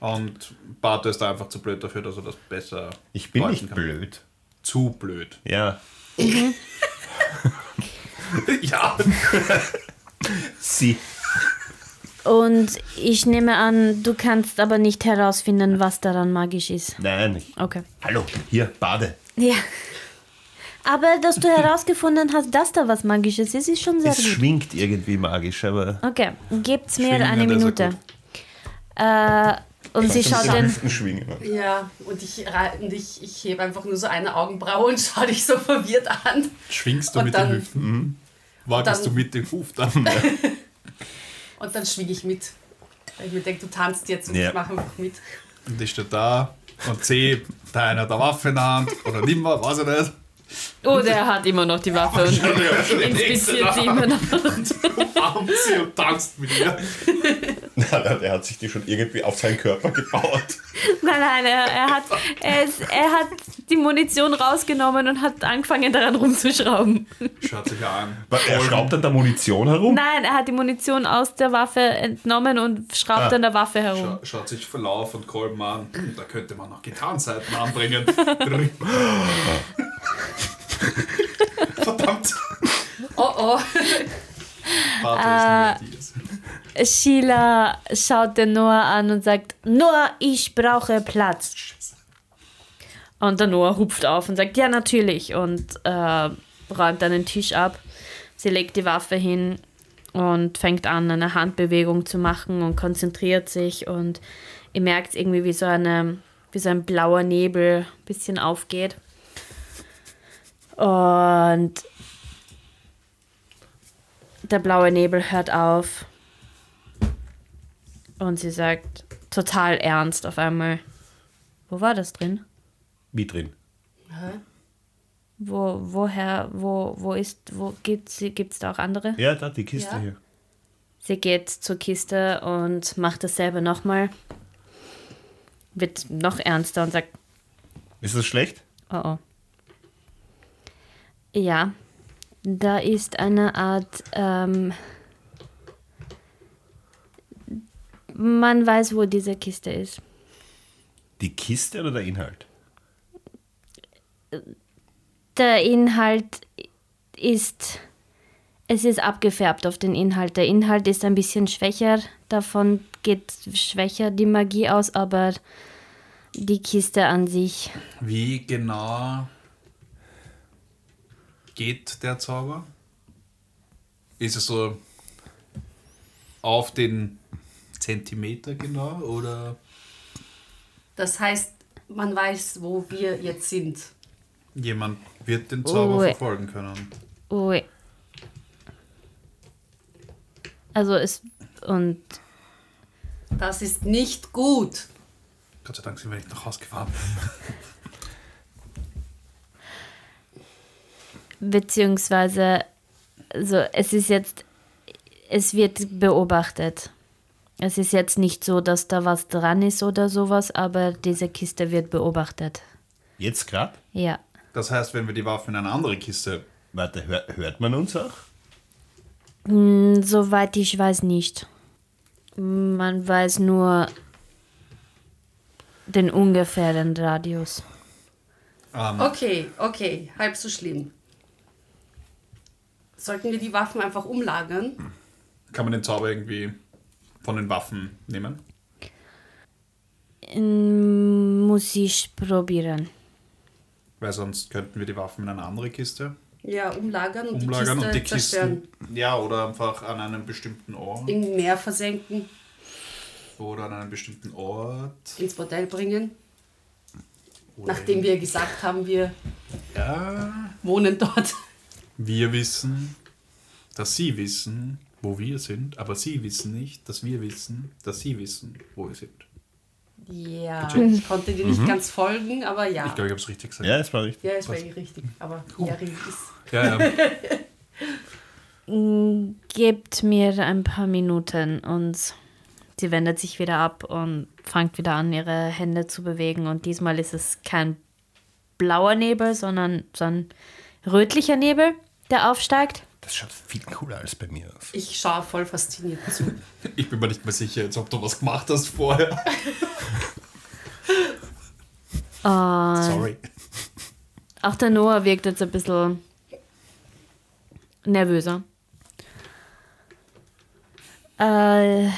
Und Bato ist da einfach zu blöd dafür, dass er das besser ich bin nicht kann. blöd. Zu blöd. Ja. ja. Sie. Und ich nehme an, du kannst aber nicht herausfinden, was daran magisch ist. Nein, ich. Okay. Hallo, hier, bade. Ja. Aber dass du herausgefunden hast, dass da was Magisches ist, ist schon sehr Es gut. schwingt irgendwie magisch, aber. Okay, gebt's mir eine ja Minute. Äh, und sie schaut den. Ja, und ich, und ich, ich hebe einfach nur so eine Augenbraue und schaue dich so verwirrt an. Schwingst du Und mit dann- den Hüften? Wagest dann- du mit dem Huf dann? Und dann schwiege ich mit. Weil ich mir denke, du tanzt jetzt und Ja. ich mache einfach mit. Und ich stehe da und sehe, da einer hat eine Waffe in der Hand oder nimmer, weiß ich nicht. Oh, der hat immer noch die Waffe und inspiziert sie immer noch. Umarmt sie und tanzt mit ihr. Nein, der hat sich die schon irgendwie auf seinen Körper gebaut. Nein, nein, er, er, hat, er, ist, er hat die Munition rausgenommen und hat angefangen daran rumzuschrauben. Schaut sich an. Er schraubt an der Munition herum? Nein, er hat die Munition aus der Waffe entnommen und schraubt Ah. an der Waffe herum. Scha schaut sich Verlauf und Kolben an. Da könnte man noch Gitarrenseiten anbringen. Verdammt. Oh oh. Dies. Sheila schaut den Noah an und sagt, Noah, ich brauche Platz. Und der Noah hupft auf und sagt, ja, natürlich. Und äh, räumt dann den Tisch ab. Sie legt die Waffe hin und fängt an, eine Handbewegung zu machen und konzentriert sich. Und ihr merkt irgendwie, wie so, eine, wie so ein blauer Nebel ein bisschen aufgeht. Und der blaue Nebel hört auf. Und sie sagt total ernst auf einmal. Wo war das drin? Wie drin? Wo, woher, wo, wo ist, wo gibt's, gibt's da auch andere? Ja, da, die Kiste Ja. hier. Sie geht zur Kiste und macht dasselbe nochmal. Wird noch ernster und sagt, Ist das schlecht? oh oh. Ja, da ist eine Art, ähm, man weiß, wo diese Kiste ist. Die Kiste oder der Inhalt? Der Inhalt ist, es ist abgefärbt auf den Inhalt. Der Inhalt ist ein bisschen schwächer, davon geht schwächer die Magie aus, aber die Kiste an sich, Wie genau geht der Zauber? Ist es so auf den Zentimeter genau oder Das heißt, man weiß, wo wir jetzt sind. jemand wird den Zauber Ui. verfolgen können? ui. Also es, und Das ist nicht gut. Gott sei Dank sind wir nicht nach Hause gefahren. beziehungsweise, also es ist jetzt, es wird beobachtet. Es ist jetzt nicht so, dass da was dran ist oder sowas, aber diese Kiste wird beobachtet. Jetzt gerade? Ja. Das heißt, wenn wir die Waffe in eine andere Kiste. Warte, hör, hört man uns auch? Hm, Soweit ich weiß nicht. Man weiß nur den ungefähren Radius. Ähm, Okay, okay, halb so schlimm. Sollten wir die Waffen einfach umlagern? Kann man den Zauber irgendwie von den Waffen nehmen? Hm, Muss ich probieren. Weil sonst könnten wir die Waffen in eine andere Kiste Ja, umlagern und umlagern die Kiste und die zerstören. Kisten. Ja, oder einfach an einem bestimmten Ort. Im Meer versenken, Oder an einem bestimmten Ort. ins Bordell bringen. Oder Nachdem wir gesagt haben, wir Ja. wohnen dort. Wir wissen, dass sie wissen, wo wir sind, aber sie wissen nicht, dass wir wissen, dass sie wissen, wo wir sind. Ja, ich konnte dir nicht ganz folgen, aber ja. Ich glaube, ich habe es richtig gesagt. Ja, das war richtig. Ja, ist wirklich richtig. Aber Jerry ist. Ja, ja. Gebt mir ein paar Minuten und sie wendet sich wieder ab und fängt wieder an, ihre Hände zu bewegen. Und diesmal ist es kein blauer Nebel, sondern so ein rötlicher Nebel, der aufsteigt. Das schaut viel cooler als bei mir aus. Ich schaue voll fasziniert zu. Ich bin mir nicht mehr sicher, jetzt, ob du was gemacht hast vorher. Sorry. Auch der Noah wirkt jetzt ein bisschen nervöser. Äh,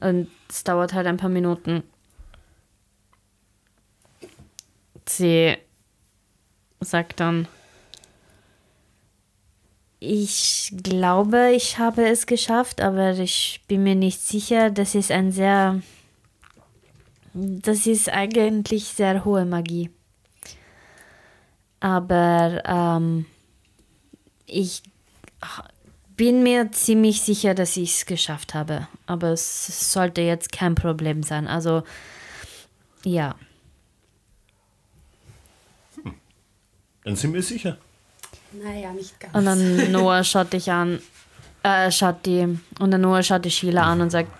und es dauert halt ein paar Minuten. Sie sagt dann, ich glaube, ich habe es geschafft, aber ich bin mir nicht sicher. Das ist ein sehr, das ist eigentlich sehr hohe Magie. Aber ähm, ich bin mir ziemlich sicher, dass ich es geschafft habe. Aber es sollte jetzt kein Problem sein. Also, ja. Dann sind wir sicher. Naja, nicht ganz. Und dann Noah schaut dich an, äh, schaut die, und dann Noah schaut die Sheila an und sagt,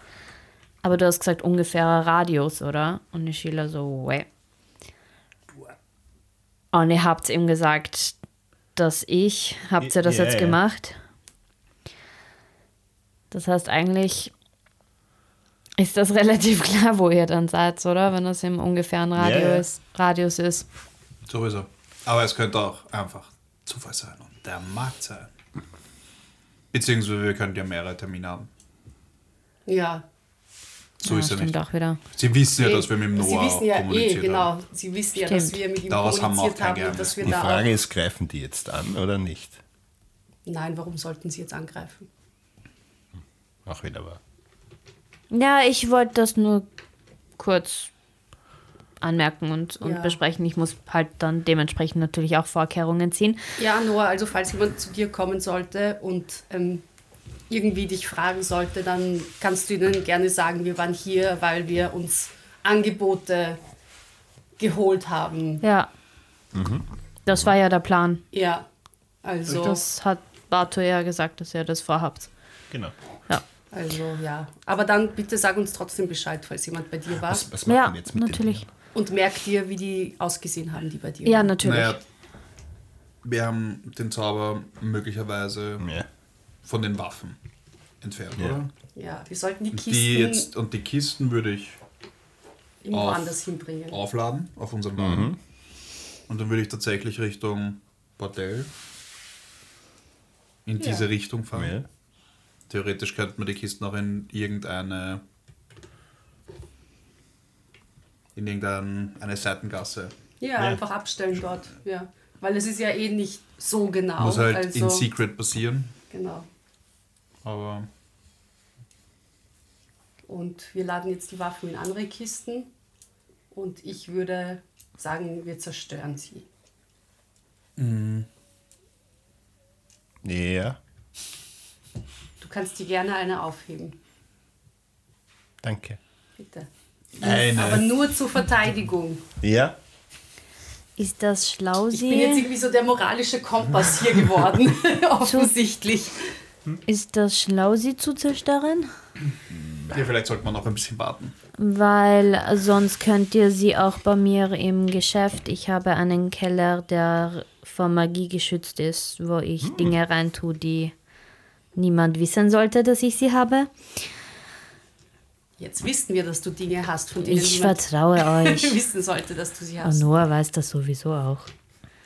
aber du hast gesagt ungefährer Radius, oder? Und die Sheila so, weh. Und ihr habt ihm gesagt, dass ich, habt ihr das Ja, jetzt ja. gemacht? Das heißt eigentlich ist das relativ klar, wo ihr dann seid, oder? Wenn das im ungefähren. Radius, Radius ist. Sowieso. Aber es könnte auch einfach Zufall sein und der mag sein. Beziehungsweise wir könnten ja mehrere Termine haben. ja. So ja, ist ja stimmt nicht. auch wieder. Sie wissen ja, Eh, dass wir mit dem Sie Noah wissen ja eh, genau. haben. Sie wissen ja, dass Stimmt. wir mit ihm Daraus haben wir auch kommuniziert haben, und dass wir Die da Frage ist, greifen die jetzt an oder nicht? Nein, warum sollten sie jetzt angreifen? Auch wieder wahr. Ja, ich wollte das nur kurz anmerken und, und Ja. besprechen. Ich muss halt dann dementsprechend natürlich auch Vorkehrungen ziehen. Ja, Noah, also falls jemand zu dir kommen sollte und ähm, irgendwie dich fragen sollte, dann kannst du ihnen gerne sagen, wir waren hier, weil wir uns Angebote geholt haben. Ja. Das war ja der Plan. Ja, also, Das hat Bato ja gesagt, dass ihr das vorhabt. Genau. Ja. also ja. Aber dann bitte sag uns trotzdem Bescheid, falls jemand bei dir war. Was, was macht Ja, man jetzt mit natürlich. den Und merk dir, wie die ausgesehen haben, die bei dir Ja, natürlich. Naja, wir haben den Zauber möglicherweise? Ja. von den Waffen entfernt, Ja. oder? Ja, wir sollten die Kisten die jetzt, und die Kisten würde ich irgendwo auf- anders hinbringen. aufladen auf unseren Wagen. Und dann würde ich tatsächlich Richtung Bordell in Ja. diese Richtung fahren. Theoretisch könnte man die Kisten auch in irgendeine in irgendeine eine Seitengasse. Ja, Ja. einfach abstellen dort. Ja. Weil es ist ja eh nicht so genau. Muss halt also, in Secret passieren, Genau. aber Und wir laden jetzt die Waffen in andere Kisten. Und ich würde sagen, wir zerstören sie. Ja, Du kannst dir gerne eine aufheben. danke. Bitte. Eine. Aber nur zur Verteidigung. Ja, Ist das schlau, Ich bin jetzt irgendwie so der moralische Kompass hier geworden. Offensichtlich. Ist das schlau, sie zu zerstören? ja, vielleicht sollte man noch ein bisschen warten. Weil sonst könnt ihr sie auch bei mir im Geschäft. Ich habe einen Keller, der vor Magie geschützt ist, wo ich Dinge reintue, die niemand wissen sollte, dass ich sie habe. Jetzt wissen wir, dass du Dinge hast, von denen Ich vertraue euch. wissen sollte, dass du sie Und hast. Noah weiß das sowieso auch.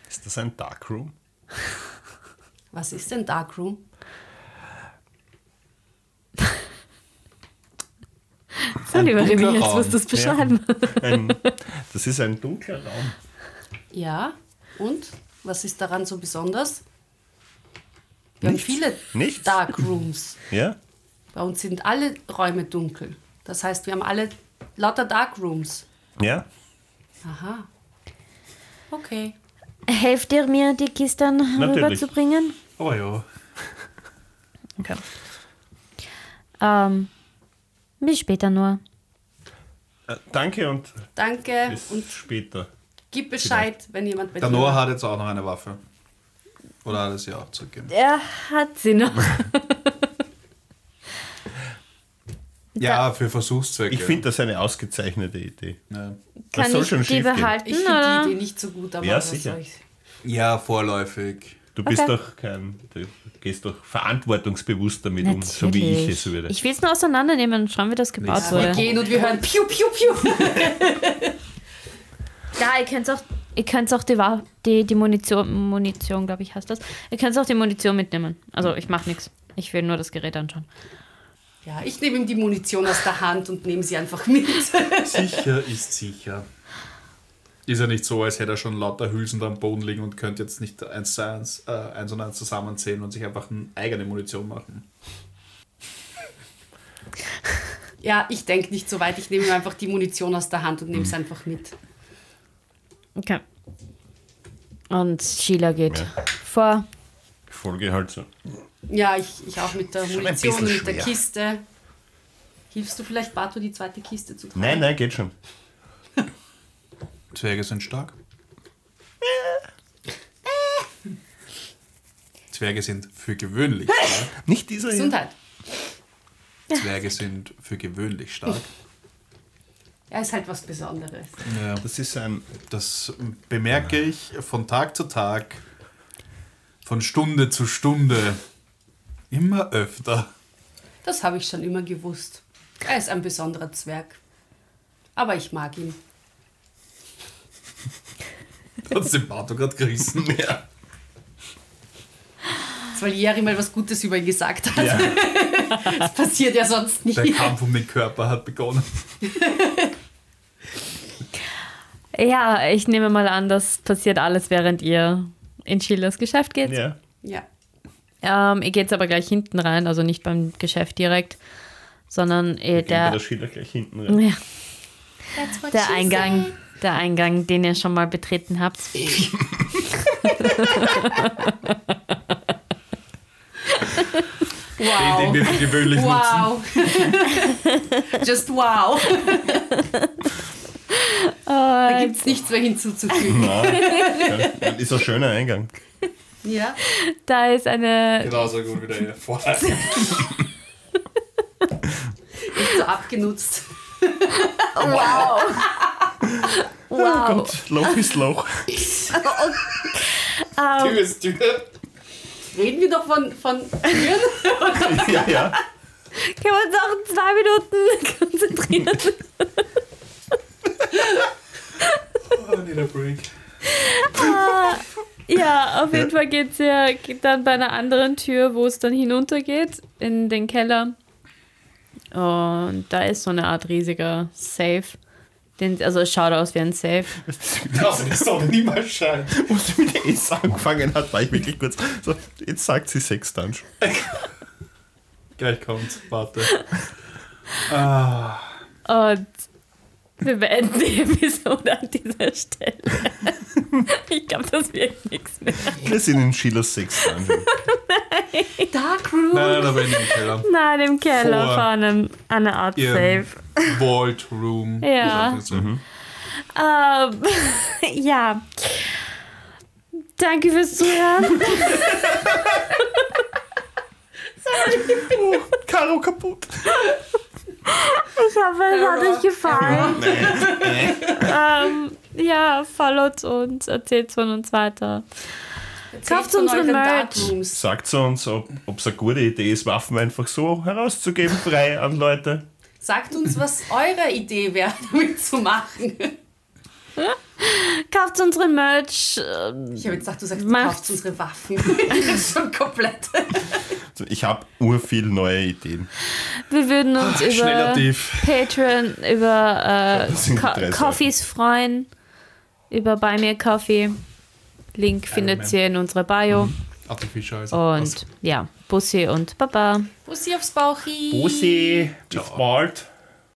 ist das ein Darkroom? Was ist denn Darkroom? So, lieber Remy, jetzt musst du es beschreiben. Ein, das ist ein dunkler Raum. Ja, und? Was ist daran so besonders? Wir Nichts. haben viele Nichts. Dark Rooms. Ja? Bei uns sind alle Räume dunkel. Das heißt, wir haben alle lauter Dark Rooms. Ja? Aha. Okay. Helft ihr mir, die Kisten Natürlich. rüberzubringen? Oh ja. Okay. Ähm, bis später nur. Äh, danke und Danke bis und später. gib Bescheid, wenn jemand bei Der dir Noah hat jetzt auch noch eine Waffe. Oder hat er sie auch zurückgeben? Er hat sie noch. Ja, für Versuchszwecke. Ich finde das eine ausgezeichnete Idee. Ja, Kann soll ich schon die behalten? Ich finde die Idee nicht so gut, aber Ja, sicher. soll ich- ja vorläufig. Du bist Okay. doch kein, du gehst doch verantwortungsbewusst damit um, so wie ich Natürlich. es würde. Ich will es nur auseinandernehmen und schauen, wie das gebaut Wir wurde. gehen und wir hören Piu, Piu, Piu. Ja, ihr könnt auch, ihr könnt auch die, die, die Munition, Munition glaube ich, heißt das. Ihr könnt auch die Munition mitnehmen. Also ich mache nichts. Ich will nur das Gerät anschauen. Ja, ich nehme ihm die Munition aus der Hand und nehme sie einfach mit. Sicher ist sicher. Ist ja nicht so, als hätte er schon lauter Hülsen da am Boden liegen und könnte jetzt nicht eins, zu eins, äh, eins und eins zusammenzählen und sich einfach eine eigene Munition machen. Ja, ich denke nicht so weit. Ich nehme ihm einfach die Munition aus der Hand und nehme es einfach mit. Okay. Und Sheila geht Ja. vor. Ich folge halt so. Ja, ich, ich auch mit der Munition, mit der. Kiste. Hilfst du vielleicht, Bato, die zweite Kiste zu tragen? Nein, nein, geht schon. Zwerge sind stark. Zwerge sind für gewöhnlich stark. Nicht dieser hier. Gesundheit. Zwerge sind für gewöhnlich stark. Ja, ist halt was Besonderes. Ja. Das ist ein. Das bemerke ich von Tag zu Tag, von Stunde zu Stunde, immer öfter. Das habe ich schon immer gewusst. Er ist ein besonderer Zwerg. Aber ich mag ihn. Hat den Bato gerade gerissen. Ja. Das, weil Jerry mal was Gutes über ihn gesagt hat. ja. Das passiert ja sonst nie. Der Kampf um den Körper hat begonnen. Ja, ich nehme mal an, das passiert alles, während ihr in Sheilas Geschäft geht. ja. Ja. Ähm, ihr geht aber gleich hinten rein, also nicht beim Geschäft direkt, sondern äh, der, das Schiller gleich hinten rein. ja, der Eingang, der Eingang, den ihr schon mal betreten habt. Den, den Wow. wir gewöhnlich nutzen. Wow. Just wow. Da gibt es nichts mehr hinzuzufügen. Nein. Ist ein schöner Eingang. Ja. Da ist eine, Genauso gut wie der vorher. Nicht so abgenutzt. wow, Oh Gott, Loch ist Loch. Tür ist Tür. Reden wir doch von, von Türen. ja, ja. können wir uns auch in zwei Minuten konzentrieren? Oh, need a break. Ja, auf jeden Fall geht's ja geht dann bei einer anderen Tür, wo es dann hinuntergeht in den Keller. Und da ist so eine Art riesiger Safe. Den, also es schaut aus wie ein Safe. Also die Sonne niemals scheint. Wo sie mit der S angefangen hat, war ich wirklich kurz so, jetzt sagt sie Sex Dungeon. Gleich kommt's. Warte. Ah, Und wir beenden die Episode an dieser Stelle. Ich glaube, das wird nichts mehr. Wir sind in Sheilas Sex Dungeon. Darkroom. nein, aber in dem Keller. Nein, im Keller Vor vor einem, eine Art ihrem Safe. Vault Room. Ja. Mhm. Ähm, ja. Danke fürs Zuhören. Karo kaputt. Ich hoffe, es hat euch gefallen. ähm, ja, followt uns, erzählt von uns weiter. Kauft euren Merch. Sagt uns, ob es eine gute Idee ist, Waffen einfach so herauszugeben, frei an Leute. Sagt uns, was eure Idee wäre, damit zu machen. Kauft unseren Merch. Ich habe jetzt gedacht, du sagst, kaufst unsere Waffen. das ist schon komplett. Also ich habe urviel neue Ideen. Wir würden uns Schneller über tief. Patreon, über äh, Co Coffees freuen. Über Buy Me Coffee. Link findet ihr in unserer Bio. Artificial. Also Und ja, Bussi und Baba. Bussi aufs Bauchi. Bussi, bis bald.